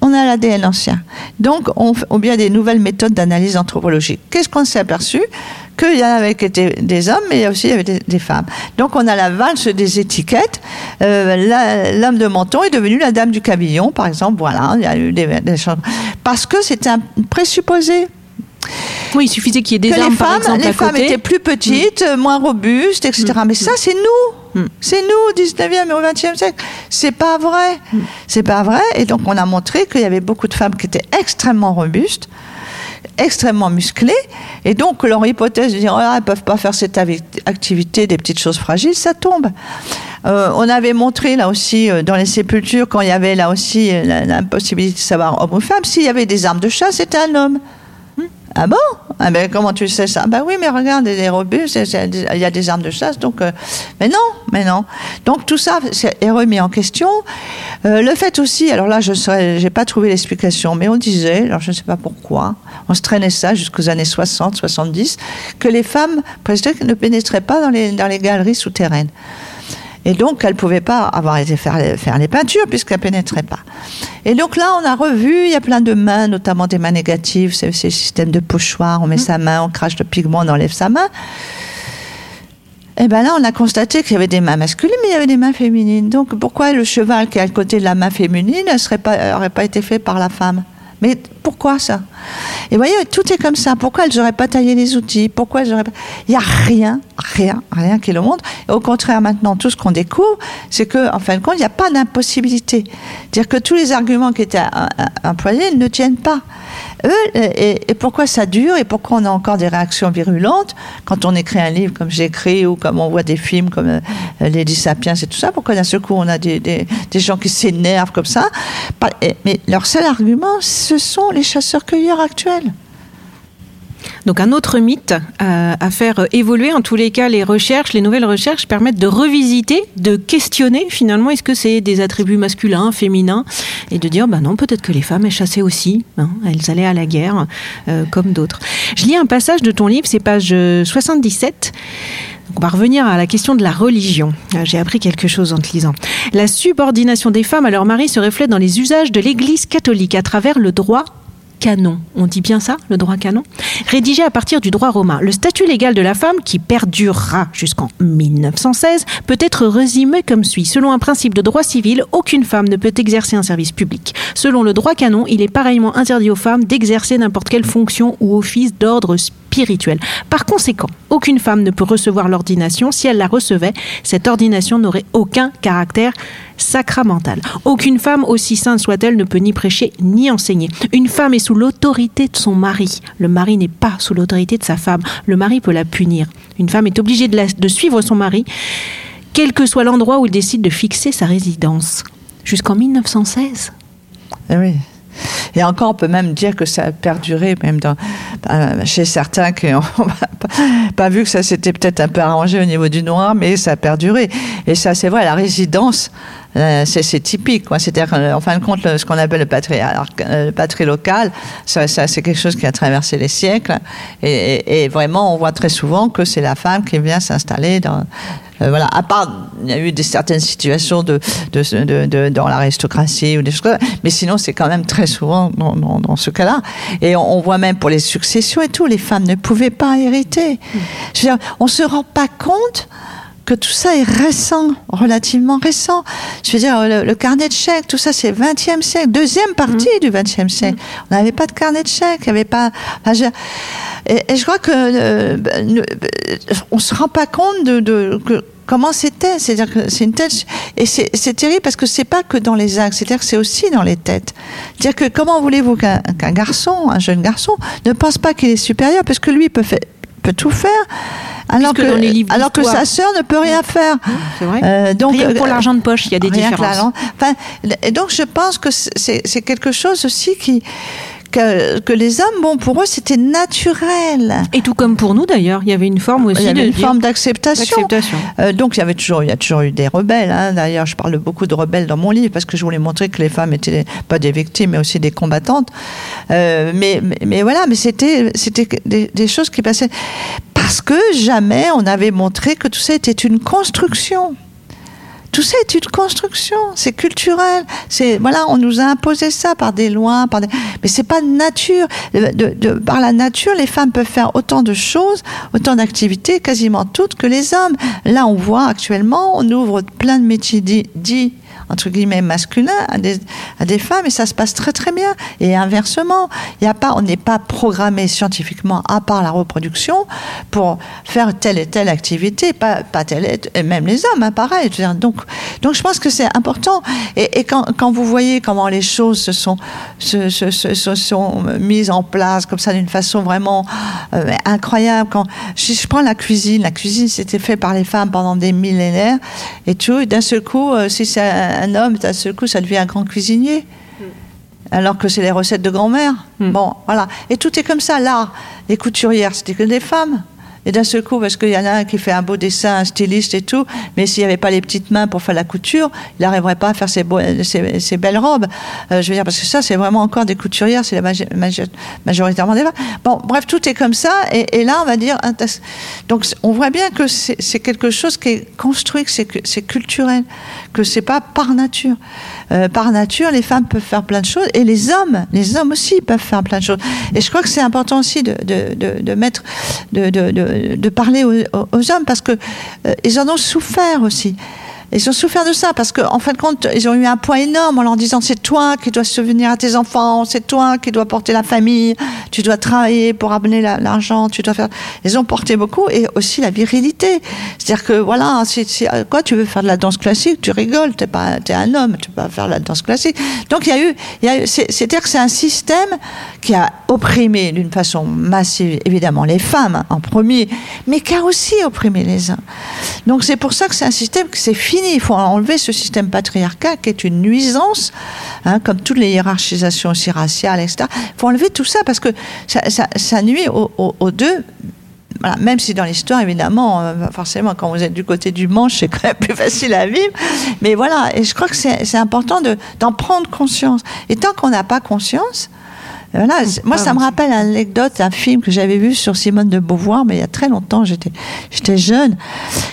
on a l'ADN ancien. Donc, on, on vient des nouvelles méthodes d'analyse anthropologique. Qu'est-ce qu'on s'est aperçu? Qu'il y en avait qui étaient des hommes, mais il y a aussi il y avait des, des femmes. Donc, on a la valse des étiquettes. Euh, L'homme de menton est devenu la dame du cabillon, par exemple. Voilà, il y a eu des, des choses. Parce que c'était un présupposé Oui, il suffisait qu'il y ait des que armes les par femmes, exemple les à femmes côté. étaient plus petites, euh, moins robustes, etc. Mais ça, c'est nous. Mm. C'est nous, au 19e et au 20e siècle. C'est pas vrai. C'est pas vrai. Et donc, on a montré qu'il y avait beaucoup de femmes qui étaient extrêmement robustes, extrêmement musclées. Et donc, leur hypothèse de dire, oh, elles peuvent pas faire cette activité des petites choses fragiles, ça tombe. Euh, on avait montré là aussi euh, dans les sépultures quand il y avait là aussi euh, l'impossibilité de savoir homme ou femme, s'il y avait des armes de chasse, c'était un homme. Ah bon? Ah ben, Comment tu sais ça? Ben oui, mais regarde, il est robuste, c'est- c'est- il y a des armes de chasse, donc... euh, mais non, mais non. Donc tout ça est remis en question. Euh, le fait aussi, alors là, je n'ai pas trouvé l'explication, mais on disait, alors je ne sais pas pourquoi, on se traînait ça jusqu'aux années 60, 70, que les femmes ne pénétraient pas dans les, dans les galeries souterraines. Et donc, elle ne pouvait pas avoir été faire, les- faire les peintures puisqu'elle ne pénétrait pas. Et donc là, on a revu, il y a plein de mains, notamment des mains négatives, c'est le système de pochoir, on met sa main, on crache le pigment, on enlève sa main. Et bien là, on a constaté qu'il y avait des mains masculines, mais il y avait des mains féminines. Donc pourquoi le cheval qui est à côté de la main féminine n'aurait pas, aurait pas été fait par la femme? Mais pourquoi ça? Et vous voyez, tout est comme ça. Pourquoi elles n'auraient pas taillé les outils? Pourquoi elles auraient pas... Il n'y a rien, rien, rien qui le montre. Au contraire, maintenant, tout ce qu'on découvre, c'est qu'en en fin de compte, il n'y a pas d'impossibilité. C'est-à-dire que tous les arguments qui étaient euh, euh, employés ne tiennent pas. Eux, et, et pourquoi ça dure et pourquoi on a encore des réactions virulentes quand on écrit un livre comme j'ai écrit ou comme on voit des films comme euh, Lady Sapiens et tout ça? Pourquoi d'un seul coup on a des, des, des gens qui s'énervent comme ça? Mais leur seul argument, ce sont les chasseurs-cueilleurs actuels. Donc un autre mythe euh, à faire évoluer, en tous les cas les recherches, les nouvelles recherches permettent de revisiter, de questionner finalement est-ce que c'est des attributs masculins, féminins, et de dire bah non peut-être que les femmes elles chassaient aussi, hein, elles allaient à la guerre euh, comme d'autres. Je lis un passage de ton livre, c'est page 77. On va revenir à la question de la religion. Euh, J'ai appris quelque chose en te lisant. La subordination des femmes à leur mari se reflète dans les usages de l'Église catholique à travers le droit canon. On dit bien ça, le droit canon? Rédigé à partir du droit romain, le statut légal de la femme, qui perdurera jusqu'en 1916, peut être résumé comme suit. Selon un principe de droit civil, aucune femme ne peut exercer un service public. Selon le droit canon, il est pareillement interdit aux femmes d'exercer n'importe quelle fonction ou office d'ordre. Par conséquent, aucune femme ne peut recevoir l'ordination. Si elle la recevait, cette ordination n'aurait aucun caractère sacramental. Aucune femme, aussi sainte soit-elle, ne peut ni prêcher ni enseigner. Une femme est sous l'autorité de son mari. Le mari n'est pas sous l'autorité de sa femme. Le mari peut la punir. Une femme est obligée de, suivre son mari, quel que soit l'endroit où il décide de fixer sa résidence. Jusqu'en 1916. Eh oui. Et encore, on peut même dire que ça a perduré, même dans, chez certains qui n'ont (laughs) pas, pas vu que ça s'était peut-être un peu arrangé au niveau du noir, mais ça a perduré. Et ça, c'est vrai, la résidence, c'est c'est typique. C'est-à-dire, euh, en fin de compte, ce qu'on appelle le patrie, alors, euh, le patrie local, ça, c'est quelque chose qui a traversé les siècles. Et, vraiment, on voit très souvent que c'est la femme qui vient s'installer euh, voilà, à part, il y a eu des certaines situations de, de, de- de- dans l'aristocratie ou des choses comme ça, mais sinon c'est quand même très souvent dans, dans- ce cas-là. Et on, voit même pour les successions et tout, les femmes ne pouvaient pas hériter. Je veux on se rend pas compte que tout ça est récent, relativement récent. Je veux dire, le, le carnet de chèques, tout ça, c'est 20e siècle, deuxième partie du 20e siècle. On n'avait pas de carnet de chèques, il n'y avait pas. enfin, je- et, et je crois que euh, ben, euh, on se rend pas compte de, de- que comment c'était. C'est-à-dire que c'est une tête et c'est terrible parce que c'est pas que dans les actes, c'est-à-dire que c'est aussi dans les têtes. C'est-à-dire que comment voulez-vous qu'un qu'un garçon, un jeune garçon, ne pense pas qu'il est supérieur parce que lui peut faire peut tout faire, alors Puisque que, alors sa sœur ne peut rien faire. C'est vrai. Euh, donc, Rien que pour euh, l'argent de poche, il y a des que différences. l'argent. Enfin, et donc je pense que c'est quelque chose aussi qui que, que les hommes, bon, pour eux, c'était naturel. Et tout comme pour nous d'ailleurs, il y avait une forme aussi Il y avait de une dire- forme d'acceptation. Euh, donc il y avait toujours, il y a toujours eu des rebelles. hein. D'ailleurs, je parle beaucoup de rebelles dans mon livre parce que je voulais montrer que les femmes étaient pas des victimes, mais aussi des combattantes. Euh, mais, mais, mais voilà, mais c'était, c'était des, des choses qui passaient parce que jamais on avait montré que tout ça était une construction. Tout ça est une construction, c'est culturel. C'est voilà, on nous a imposé ça par des lois, par des... mais c'est pas nature. Par la nature, les femmes peuvent faire autant de choses, autant d'activités, quasiment toutes que les hommes. Là, on voit actuellement, on ouvre plein de métiers dits, entre guillemets masculins à des, à des femmes et ça se passe très très bien. Et inversement, il y a pas, on n'est pas programmé scientifiquement à part la reproduction pour faire telle et telle activité, pas, pas telle et, même les hommes, hein, pareil. Donc, donc je pense que c'est important. Et, quand, quand vous voyez comment les choses se sont, se, sont mises en place comme ça d'une façon vraiment euh, incroyable, quand je, je prends la cuisine, la cuisine c'était fait par les femmes pendant des millénaires et tout, et d'un seul coup, euh, si c'est un, homme, d'un seul coup, ça devient un grand cuisinier. Alors que c'est les recettes de grand-mère. Mm. Bon, voilà. Et tout est comme ça. Là, les couturières, c'était que des femmes. Et d'un seul coup, parce qu'il y en a un qui fait un beau dessin, un styliste et tout, mais s'il n'y avait pas les petites mains pour faire la couture, il n'arriverait pas à faire ses, belles robes. Euh, je veux dire, parce que ça, c'est vraiment encore des couturières, c'est la majoritairement des femmes. Bon, bref, tout est comme ça. Et, et là, on va dire. Donc, on voit bien que c'est quelque chose qui est construit, que c'est culturel, que c'est pas par nature. Euh, par nature, les femmes peuvent faire plein de choses et les hommes, les hommes aussi peuvent faire plein de choses. Et je crois que c'est important aussi de, de, de, de mettre, de, de, parler aux, aux hommes parce que euh, ils en ont souffert aussi. Ils ont souffert de ça parce qu'en en fin de compte, ils ont eu un poids énorme en leur disant c'est toi qui dois souvenir à tes enfants, c'est toi qui dois porter la famille, tu dois travailler pour amener la- l'argent, tu dois faire. Ils ont porté beaucoup et aussi la virilité. C'est-à-dire que voilà, si, euh, quoi, tu veux faire de la danse classique, tu rigoles, t'es pas, t'es un homme, tu peux pas faire de la danse classique. Donc il y a eu, c'est-à-dire que c'est un système qui a opprimé d'une façon massive, évidemment, les femmes en premier, mais qui a aussi opprimé les hommes. Donc c'est pour ça que c'est un système qui s'est fini Il faut enlever ce système patriarcal qui est une nuisance, hein, comme toutes les hiérarchisations aussi raciales, etc. Il faut enlever tout ça parce que ça, nuit aux, deux. Même si dans l'histoire, évidemment, euh, forcément, quand vous êtes du côté du manche, c'est quand même (laughs) plus facile à vivre. Mais voilà, et je crois que c'est important de- d'en prendre conscience. Et tant qu'on n'a pas conscience, voilà, moi, ça me rappelle une anecdote, un film que j'avais vu sur Simone de Beauvoir, mais il y a très longtemps, j'étais j'étais jeune,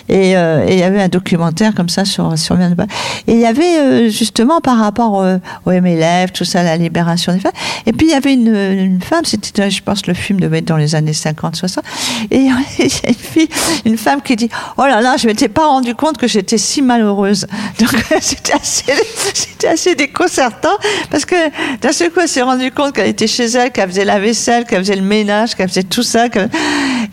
et euh, et il y avait un documentaire comme ça sur sur Simone de Beauvoir. Et il y avait euh, justement par rapport euh, au MLF, tout ça, la libération des femmes. Et puis il y avait une, une femme, c'était, je pense, le film devait être dans les années 50, 60. Et (laughs) il y a une fille, une femme qui dit Oh là là, je m'étais pas rendu compte que j'étais si malheureuse. Donc (laughs) c'était assez, c'était assez déconcertant parce que d'un seul coup, elle s'est rendue compte qu'elle était chez elle, qu'elle faisait la vaisselle, qu'elle faisait le ménage, qu'elle faisait tout ça. que-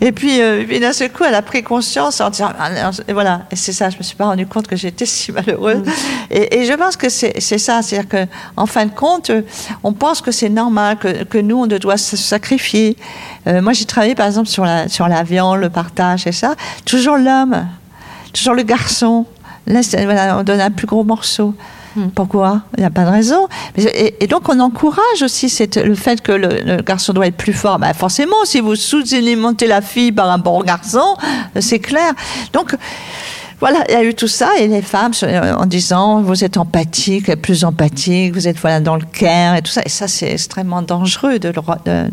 Et puis, euh, d'un seul coup, elle a pris conscience en disant Ah, Et voilà, et c'est ça, je me suis pas rendu compte que j'étais si malheureuse. Et, et je pense que c'est ça, c'est-à-dire que en fin de compte, euh, on pense que c'est normal, que, que nous, on doit se sacrifier. Euh, moi, j'ai travaillé par exemple sur la, sur la viande, le partage et ça. Toujours l'homme, toujours le garçon. Là, voilà, on donne un plus gros morceau. Pourquoi? Il n'y a pas de raison. Et, donc, on encourage aussi le fait que le, garçon doit être plus fort. Bah, forcément, si vous sous-alimentez la fille par rapport au garçon, euh, c'est clair. Donc, voilà, il y a eu tout ça et les femmes euh, en disant vous êtes empathique, plus empathique, vous êtes voilà dans le care et tout ça. Et ça, c'est extrêmement dangereux de,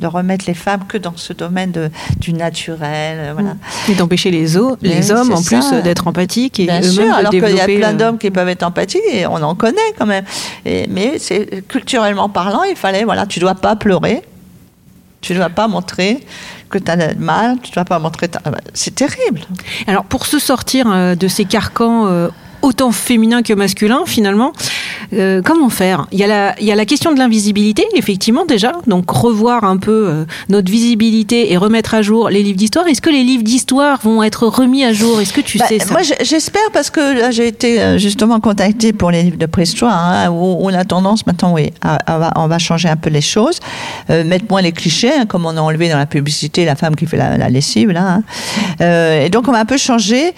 remettre les femmes que dans ce domaine de, du naturel. euh, Voilà. Et d'empêcher les, les hommes, en plus, d'être empathiques et Bien eux-mêmes alors qu'il y a plein euh, d'hommes qui peuvent être empathiques et on en connaît quand même. Et, mais c'est culturellement parlant, il fallait voilà, tu dois pas pleurer, tu dois pas montrer que tu as mal, tu dois pas montrer. ta- ah bah, C'est terrible. Alors, pour se sortir euh, de ces carcans euh, autant féminins que masculins, finalement, euh, comment faire? Il y, a la, il y a la question de l'invisibilité, effectivement, déjà. Donc, revoir un peu euh, notre visibilité et remettre à jour les livres d'histoire. Est-ce que les livres d'histoire vont être remis à jour? Est-ce que tu Bah, sais ça? Moi, j'espère parce que là, j'ai été euh, justement contactée pour les livres de préhistoire, hein, où on a tendance maintenant, oui, à, à- va- on va changer un peu les choses, euh, mettre moins les clichés, hein, comme on a enlevé dans la publicité la femme qui fait la, la lessive, là. hein. Et donc, on va un peu changer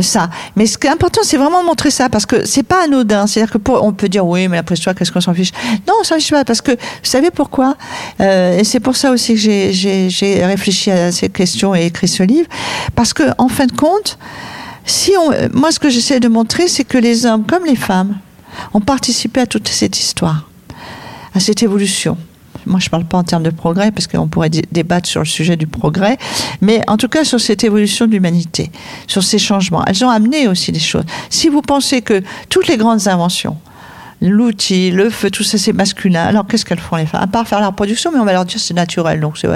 ça. Mais ce qui est important, c'est vraiment montrer ça, parce que c'est pas anodin. C'est-à-dire que pour- on peut dire, oui, mais la préhistoire, qu'est-ce qu'on s'en fiche? Non, on s'en fiche pas, parce que vous savez pourquoi? Euh, Et c'est pour ça aussi que j'ai- réfléchi à ces questions et écrit ce livre, parce que en fin de compte, si moi, ce que j'essaie de montrer, c'est que les hommes, comme les femmes, ont participé à toute cette histoire, à cette évolution. Moi, je ne parle pas en termes de progrès, parce qu'on pourrait dé- débattre sur le sujet du progrès, mais en tout cas sur cette évolution de l'humanité, sur ces changements. Elles ont amené aussi des choses. Si vous pensez que toutes les grandes inventions, l'outil, le feu, tout ça c'est masculin. Alors qu'est-ce qu'elles font les femmes? À part faire la reproduction, mais on va leur dire c'est naturel, donc c'est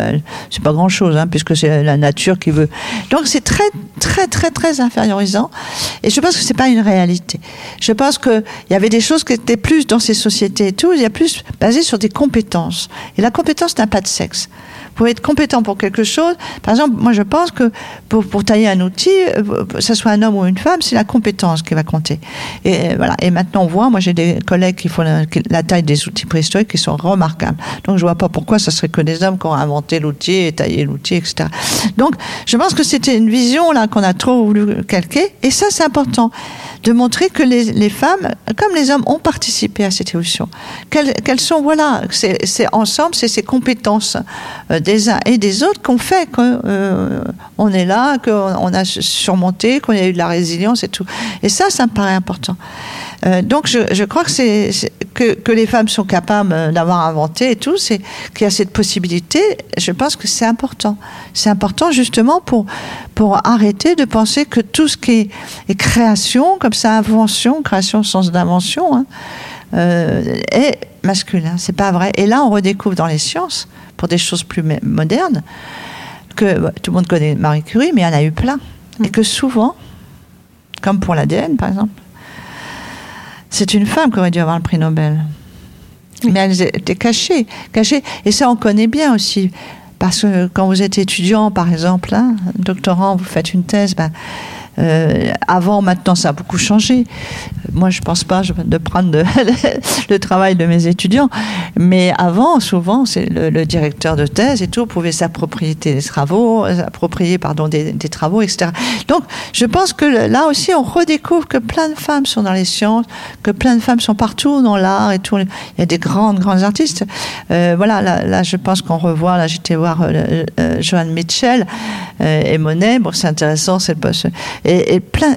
c'est pas grand chose, hein, puisque c'est la nature qui veut. Donc c'est très très très très infériorisant. Et je pense que c'est pas une réalité. Je pense que il y avait des choses qui étaient plus dans ces sociétés et tout, il y a plus basé sur des compétences. Et la compétence n'a pas de sexe. Pouvez être compétent pour quelque chose. Par exemple, moi je pense que pour, pour tailler un outil, euh, que ce soit un homme ou une femme, c'est la compétence qui va compter. Et euh, voilà. Et maintenant on voit, moi j'ai des collègues qui font la, taille des outils préhistoriques qui sont remarquables. Donc je vois pas pourquoi ça serait que des hommes qui ont inventé l'outil et taillé l'outil, etc. Donc je pense que c'était une vision là qu'on a trop voulu calquer. Et ça c'est important de montrer que les, femmes, comme les hommes, ont participé à cette évolution. Qu'elles sont, voilà, c'est ensemble, c'est ces compétences euh, des uns et des autres qu'on fait qu'on euh, est là, qu'on on a surmonté, qu'on a eu de la résilience et tout. Et ça, ça me paraît important. Euh, donc je, je crois que c'est que, que les femmes sont capables euh, d'avoir inventé et tout, c'est qu'il y a cette possibilité. Je pense que c'est important. C'est important justement pour pour arrêter de penser que tout ce qui est, création, comme ça, invention, création au sens d'invention, hein, est masculin. C'est pas vrai. Et là, on redécouvre dans les sciences, pour des choses plus mo- modernes, que bah, tout le monde connaît Marie Curie, mais il y en a eu plein. Et que souvent, comme pour l'ADN par exemple, c'est une femme qui aurait dû avoir le prix Nobel. Mais elle était cachée, cachée. Et ça, on connaît bien aussi. Parce que quand vous êtes étudiant, par exemple, hein, doctorant, vous faites une thèse, ben, Euh, avant, maintenant, ça a beaucoup changé. Moi, je pense pas de prendre (laughs) le travail de mes étudiants, mais avant, souvent, c'est le, directeur de thèse et tout pouvait s'approprier des travaux, s'approprier pardon des, travaux, etc. Donc, je pense que là aussi, on redécouvre que plein de femmes sont dans les sciences, que plein de femmes sont partout dans l'art et tout. Il y a des grandes, grandes artistes. Euh, voilà, là, je pense qu'on revoit. Là, j'étais voir euh, euh, Joanne Mitchell et Monet. Bon, c'est intéressant, c'est le et, plein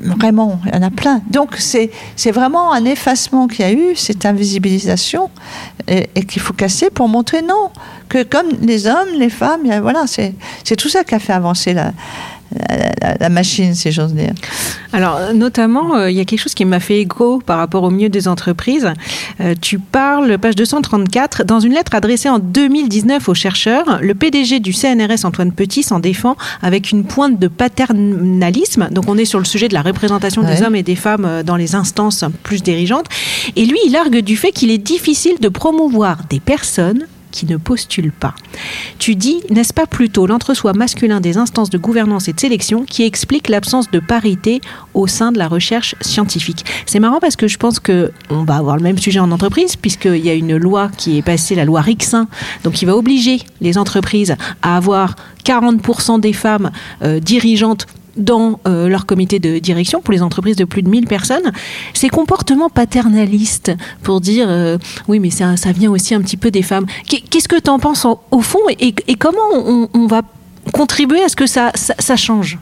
Vraiment, il y en a plein. Donc c'est vraiment un effacement qu'il y a eu, cette invisibilisation, et, qu'il faut casser pour montrer non, que comme les hommes, les femmes, voilà, c'est tout ça qui a fait avancer la, la, machine, si j'ose dire. Alors, notamment, euh, il y a quelque chose qui m'a fait écho par rapport au mieux des entreprises. Euh, tu parles, page 234, dans une lettre adressée en 2019 aux chercheurs, le PDG du CNRS, Antoine Petit, s'en défend avec une pointe de paternalisme. Donc, on est sur le sujet de la représentation des hommes et des femmes euh, dans les instances plus dirigeantes. Et lui, il argue du fait qu'il est difficile de promouvoir des personnes qui ne postulent pas. Tu dis, n'est-ce pas plutôt l'entre-soi masculin des instances de gouvernance et de sélection qui explique l'absence de parité au sein de la recherche scientifique? C'est marrant parce que je pense que on va avoir le même sujet en entreprise puisqu'il y a une loi qui est passée, la loi Rixin, donc qui va obliger les entreprises à avoir 40% des femmes euh, dirigeantes dans euh, leur comité de direction pour les entreprises de plus de 1000 personnes, ces comportements paternalistes pour dire euh, oui mais ça, vient aussi un petit peu des femmes. Qu'est-ce que tu en penses au fond et, comment on, va contribuer à ce que ça, ça, change?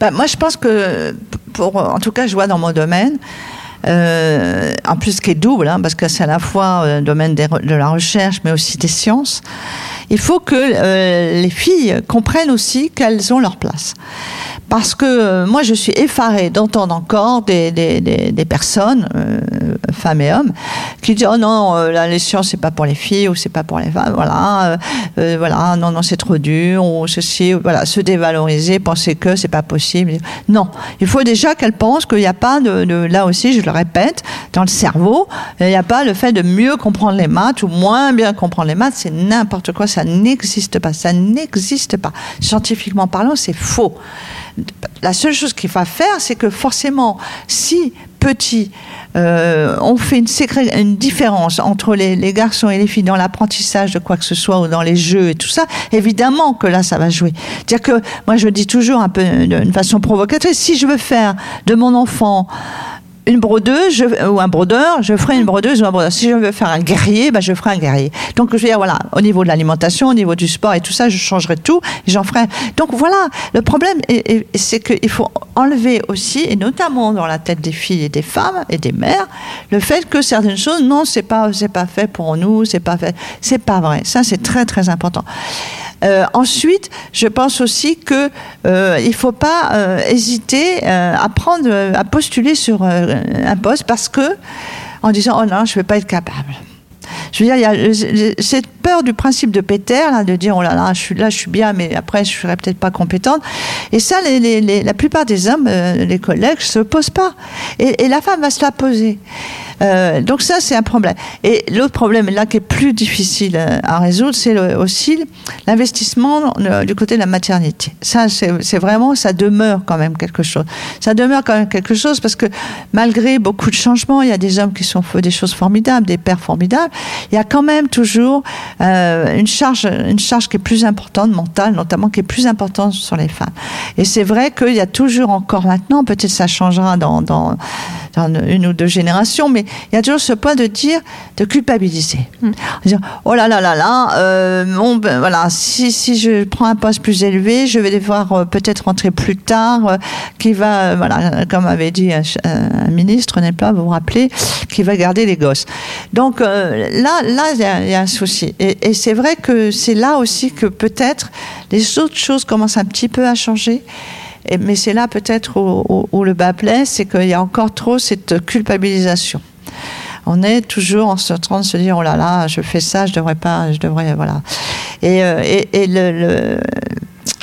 Bah, Moi je pense que, pour, en tout cas je vois dans mon domaine, euh, en plus qui est double, hein, parce que c'est à la fois le domaine de la recherche, mais aussi des sciences. Il faut que les filles comprennent aussi qu'elles ont leur place parce que euh, moi je suis effarée d'entendre encore des, des, des, personnes, euh, femmes et hommes, qui disent oh non euh, la les sciences c'est pas pour les filles ou c'est pas pour les femmes, voilà, voilà, non non c'est trop dur ou ceci, voilà, se dévaloriser, penser que c'est pas possible. Non, il faut déjà qu'elles pensent qu'il n'y a pas de, de, là aussi je le répète dans le cerveau, il n'y a pas le fait de mieux comprendre les maths ou moins bien comprendre les maths, c'est n'importe quoi, ça n'existe pas, ça n'existe pas. Scientifiquement parlant, c'est faux. La seule chose qu'il va faire, c'est que forcément, si petit, euh, on fait une, une différence entre les, garçons et les filles dans l'apprentissage de quoi que ce soit ou dans les jeux et tout ça, évidemment que là, ça va jouer. C'est-à-dire que moi, je dis toujours un peu d'une façon provocatrice, si je veux faire de mon enfant une brodeuse ou un brodeur, je ferai une brodeuse ou un brodeur. Si je veux faire un guerrier, ben je ferai un guerrier. Donc je veux dire, voilà, au niveau de l'alimentation, au niveau du sport et tout ça, je changerai tout, j'en ferai. Donc voilà, le problème, c'est qu'il faut enlever aussi, et notamment dans la tête des filles et des femmes et des mères, le fait que certaines choses, non, c'est pas, pas fait pour nous, c'est pas fait, c'est pas vrai. Ça, c'est très très important. Euh, ensuite, je pense aussi que euh, il faut pas euh, hésiter à prendre, à postuler sur un poste parce que en disant oh non, je vais pas être capable. Je veux dire, il y a cette peur du principe de Peter, là, de dire oh là là, je suis là, je suis bien, mais après je serai peut-être pas compétente. Et ça, la plupart des hommes, les collègues, se posent pas. Et, la femme va se la poser. Euh, donc ça, c'est un problème. Et l'autre problème, là, qui est plus difficile euh, à résoudre, c'est aussi l'investissement euh, du côté de la maternité. Ça, c'est vraiment, ça demeure quand même quelque chose. Ça demeure quand même quelque chose parce que malgré beaucoup de changements, il y a des hommes qui sont des choses formidables, des pères formidables. Il y a quand même toujours une charge, une charge qui est plus importante, mentale notamment, qui est plus importante sur les femmes. Et c'est vrai qu'il y a toujours encore maintenant, peut-être ça changera dans dans une ou deux générations, mais il y a toujours ce point de dire, de culpabiliser. Hmm. Dire, oh là là là là, euh, bon, ben, voilà, si, si je prends un poste plus élevé, je vais devoir euh, peut-être rentrer plus tard, euh, qui va, voilà, comme avait dit un, ministre, n'est-ce pas, vous vous rappelez, qui va garder les gosses. Donc là, là, il y, y, a un souci. Et, et c'est vrai que c'est là aussi que peut-être les autres choses commencent un petit peu à changer mais c'est là peut-être où, le bas blesse, c'est qu'il y a encore trop cette culpabilisation. On est toujours en train de se dire oh là là, je fais ça, je devrais pas, je devrais voilà. Et, euh, et, le,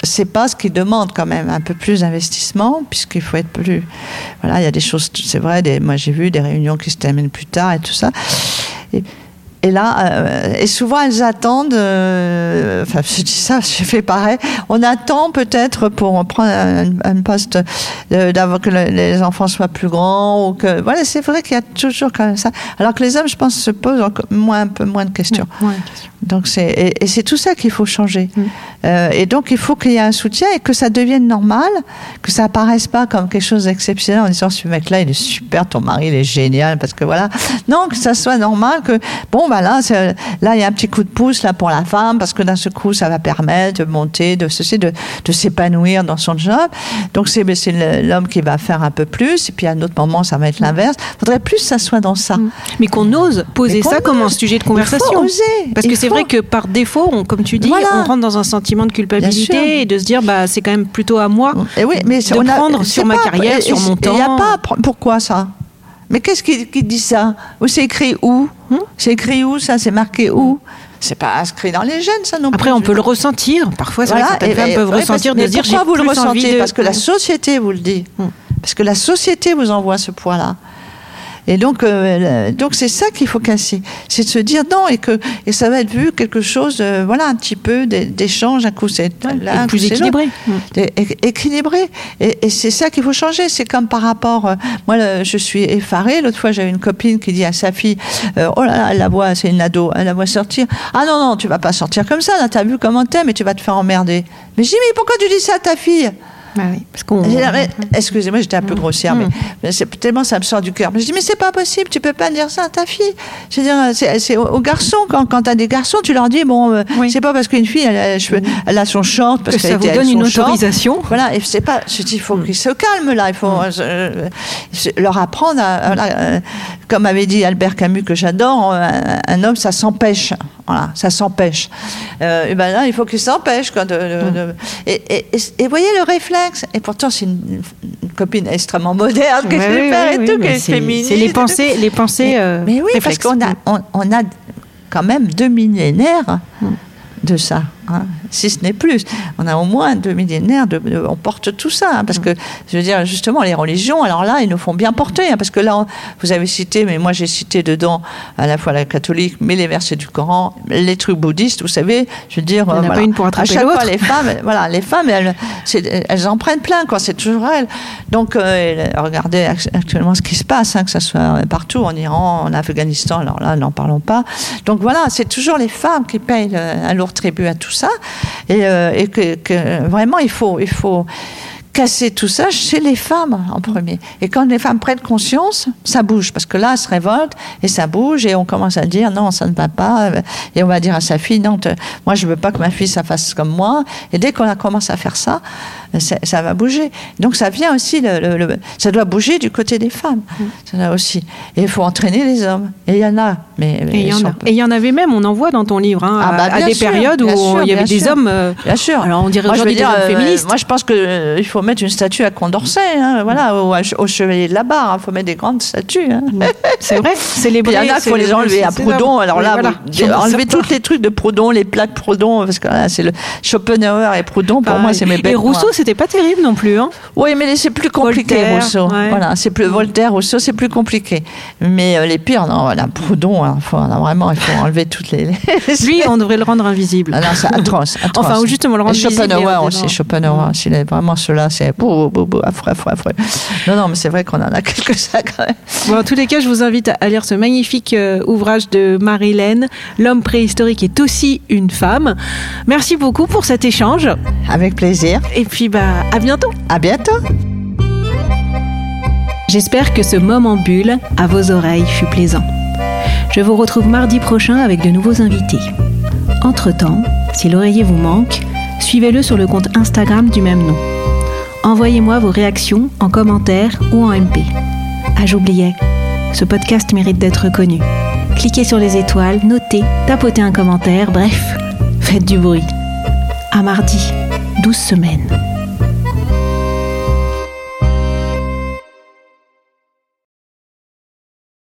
c'est pas ce qui demande quand même un peu plus d'investissement, puisqu'il faut être plus. Voilà, il y a des choses, c'est vrai, des, moi j'ai vu des réunions qui se terminent plus tard et tout ça. Et là, euh, et souvent elles attendent, euh, enfin je dis ça, (laughs) je fais pareil, on attend peut-être pour prendre un, un poste, euh, d'avoir que le- les enfants soient plus grands, ou que, voilà, c'est vrai qu'il y a toujours quand même ça. Alors que les hommes, je pense, se posent encore moins, un peu moins de questions. Donc c'est et, et c'est tout ça qu'il faut changer. Mm. Euh, et donc il faut qu'il y ait un soutien et que ça devienne normal, que ça apparaisse pas comme quelque chose d'exceptionnel en disant ce mec-là il est super, ton mari il est génial parce que voilà. Non, que ça soit normal que bon bah là il y a un petit coup de pouce là pour la femme parce que d'un seul coup ça va permettre de monter, de ceci, de, de s'épanouir dans son job. Donc c'est l'homme qui va faire un peu plus et puis à un autre moment ça va être l'inverse. Faudrait plus que ça soit dans ça. Mais qu'on ose poser ça comme un ose. sujet de Il faut conversation. oser. Parce Il que c'est faut. vrai que par défaut, on- comme tu dis, Voilà. on rentre dans un sentiment de culpabilité et de se dire bah c'est quand même plutôt à moi Et oui, mais de on prendre sur ma pas- carrière, et- sur mon et Il n'y a temps. pas. Pourquoi ça? Mais qu'est-ce qui, qui dit ça Ou c'est écrit où Hmm C'est écrit où ça C'est marqué où C'est pas inscrit dans les gènes, ça non Après, plus. on peut le ressentir. Parfois, c'est vrai que Voilà, certaines femmes et- peuvent ressentir parce- de dire j'ai pourquoi vous le plus ressentez de- Parce que la société vous le dit. Hmm. Parce que la société vous envoie ce poids-là. Et donc, euh, le- donc c'est ça qu'il faut casser, c'est de se dire non et que et ça va être vu quelque chose, euh, voilà, un petit peu d'é- d'échange, un coup c'est là, et plus équilibré. Équilibré. Et, et c'est ça qu'il faut changer. C'est comme par rapport, euh, moi le- je suis effarée. L'autre fois j'avais une copine qui dit à sa fille, euh, oh là là, elle la voit, c'est une ado, elle la voit sortir. Ah non non, tu vas pas sortir comme ça. Là, t'as vu comment t'aimes et tu vas te faire emmerder. Mais je dis mais pourquoi tu dis ça à ta fille? Bah oui, Ah, Excusez-moi, j'étais un peu grossière, mais, mais c'est tellement ça me sort du cœur. Mais je dis, mais c'est pas possible, tu peux pas dire ça à ta fille. Je veux dire, c'est aux garçons, quand, quand t'as des garçons, tu leur dis, bon, euh, Oui. c'est pas parce qu'une fille, elle a, elle a son short, parce que qu'elle ça vous donne une autorisation. Voilà, et c'est pas, je dis, il faut qu'ils se calment là, il faut euh, euh, leur apprendre à, voilà, euh, comme avait dit Albert Camus que j'adore, un, un homme ça s'empêche, voilà, ça s'empêche. Euh, et ben là, il faut qu'il s'empêche quoi. De, de- de- et, et, et, et voyez le réflexe. Et pourtant, c'est une, une copine extrêmement moderne sait oui, faire oui, et tout, qui est c'est- féministe. C'est les pensées, les pensées. Mais, euh, mais oui, réflexes. parce qu'on a, on, on a quand même deux millénaires de ça, hein, si ce n'est plus. On a au moins deux millénaires, de, de- on porte tout ça, hein, parce que, je veux dire, justement, les religions, alors là, ils nous font bien porter, hein, parce que là, on- vous avez cité, mais moi j'ai cité dedans à la fois la catholique, mais les versets du Coran, les trucs bouddhistes, vous savez, je veux dire, Il en a euh, pas une pour attraper à chaque fois, les femmes, (laughs) voilà, les femmes, elles, en prennent plein, quoi, c'est toujours elles. Donc, euh, regardez act- actuellement ce qui se passe, que ce soit partout, en Iran, en Afghanistan, alors là, n'en parlons pas. Donc voilà, c'est toujours les femmes qui payent le- un lourd tribut à tout ça, et, euh, et que, que vraiment, il faut, il faut casser tout ça chez les femmes en premier. Et quand les femmes prennent conscience, ça bouge, parce que là, elles se révoltent, et ça bouge, et on commence à dire, non, ça ne va pas, euh, et on va dire à sa fille, non, te- moi, je veux pas que ma fille, ça fasse comme moi, et dès qu'on a commencé à faire ça, euh, ça, ça va bouger. Donc ça vient aussi, le, le- le- ça doit bouger du côté des femmes, ça doit aussi. Et il faut entraîner les hommes, et il y en a, mais Et il y en sont a. peu. Et il y en avait même, on en voit dans ton livre, hein, Ah bah, à, des sûr, périodes où il y avait des sûr. hommes. euh, Bien sûr. Alors on dirait Moi, je veux dire, euh, féministes. moi, je pense qu'il faut mettre une statue à Condorcet, hein, voilà, au, au chevalier de la barre. Il faut mettre des grandes statues. hein. C'est vrai, Puis célébrer. il y en a qu'il faut les enlever à Proudhon. Alors là, vous- enlever tous les trucs de Proudhon, les plaques Proudhon, parce que là, c'est le Schopenhauer et Proudhon. Pour moi, c'est mes bêtes Et Rousseau, c'était pas terrible non plus. Hein. Oui, mais c'est plus compliqué, Voltaire, Rousseau. ouais. Voilà, c'est plus Voltaire, Rousseau, c'est plus compliqué. Mais euh, les pires, non, voilà, Proudhon, hein, faut, vraiment, il faut enlever toutes les. Lui, (laughs) on devrait le rendre invisible. Ah non, c'est atroce, (laughs) atroce. Enfin, ou justement le rendre Et visible et Schopenhauer en aussi, Schopenhauer aussi, il est vraiment ceux-là, c'est bou, bou, bou, affreux, affreux, affreux. Non, non, mais c'est vrai qu'on en a (laughs) quelques-uns quand même. Bon, en tous les cas, je vous invite à lire ce magnifique euh, ouvrage de Marie-Hélène. L'homme préhistorique est aussi une femme. Merci beaucoup pour cet échange. Avec plaisir. Et puis, bah, à bientôt. À bientôt. J'espère que ce moment bulle à vos oreilles fut plaisant. Je vous retrouve mardi prochain avec de nouveaux invités. Entre-temps, si l'oreiller vous manque, suivez-le sur le compte Instagram du même nom. Envoyez-moi vos réactions en commentaire ou en MP. Ah, j'oubliais, ce podcast mérite d'être connu. Cliquez sur les étoiles, notez, tapotez un commentaire, bref, faites du bruit. À mardi, 12 semaines.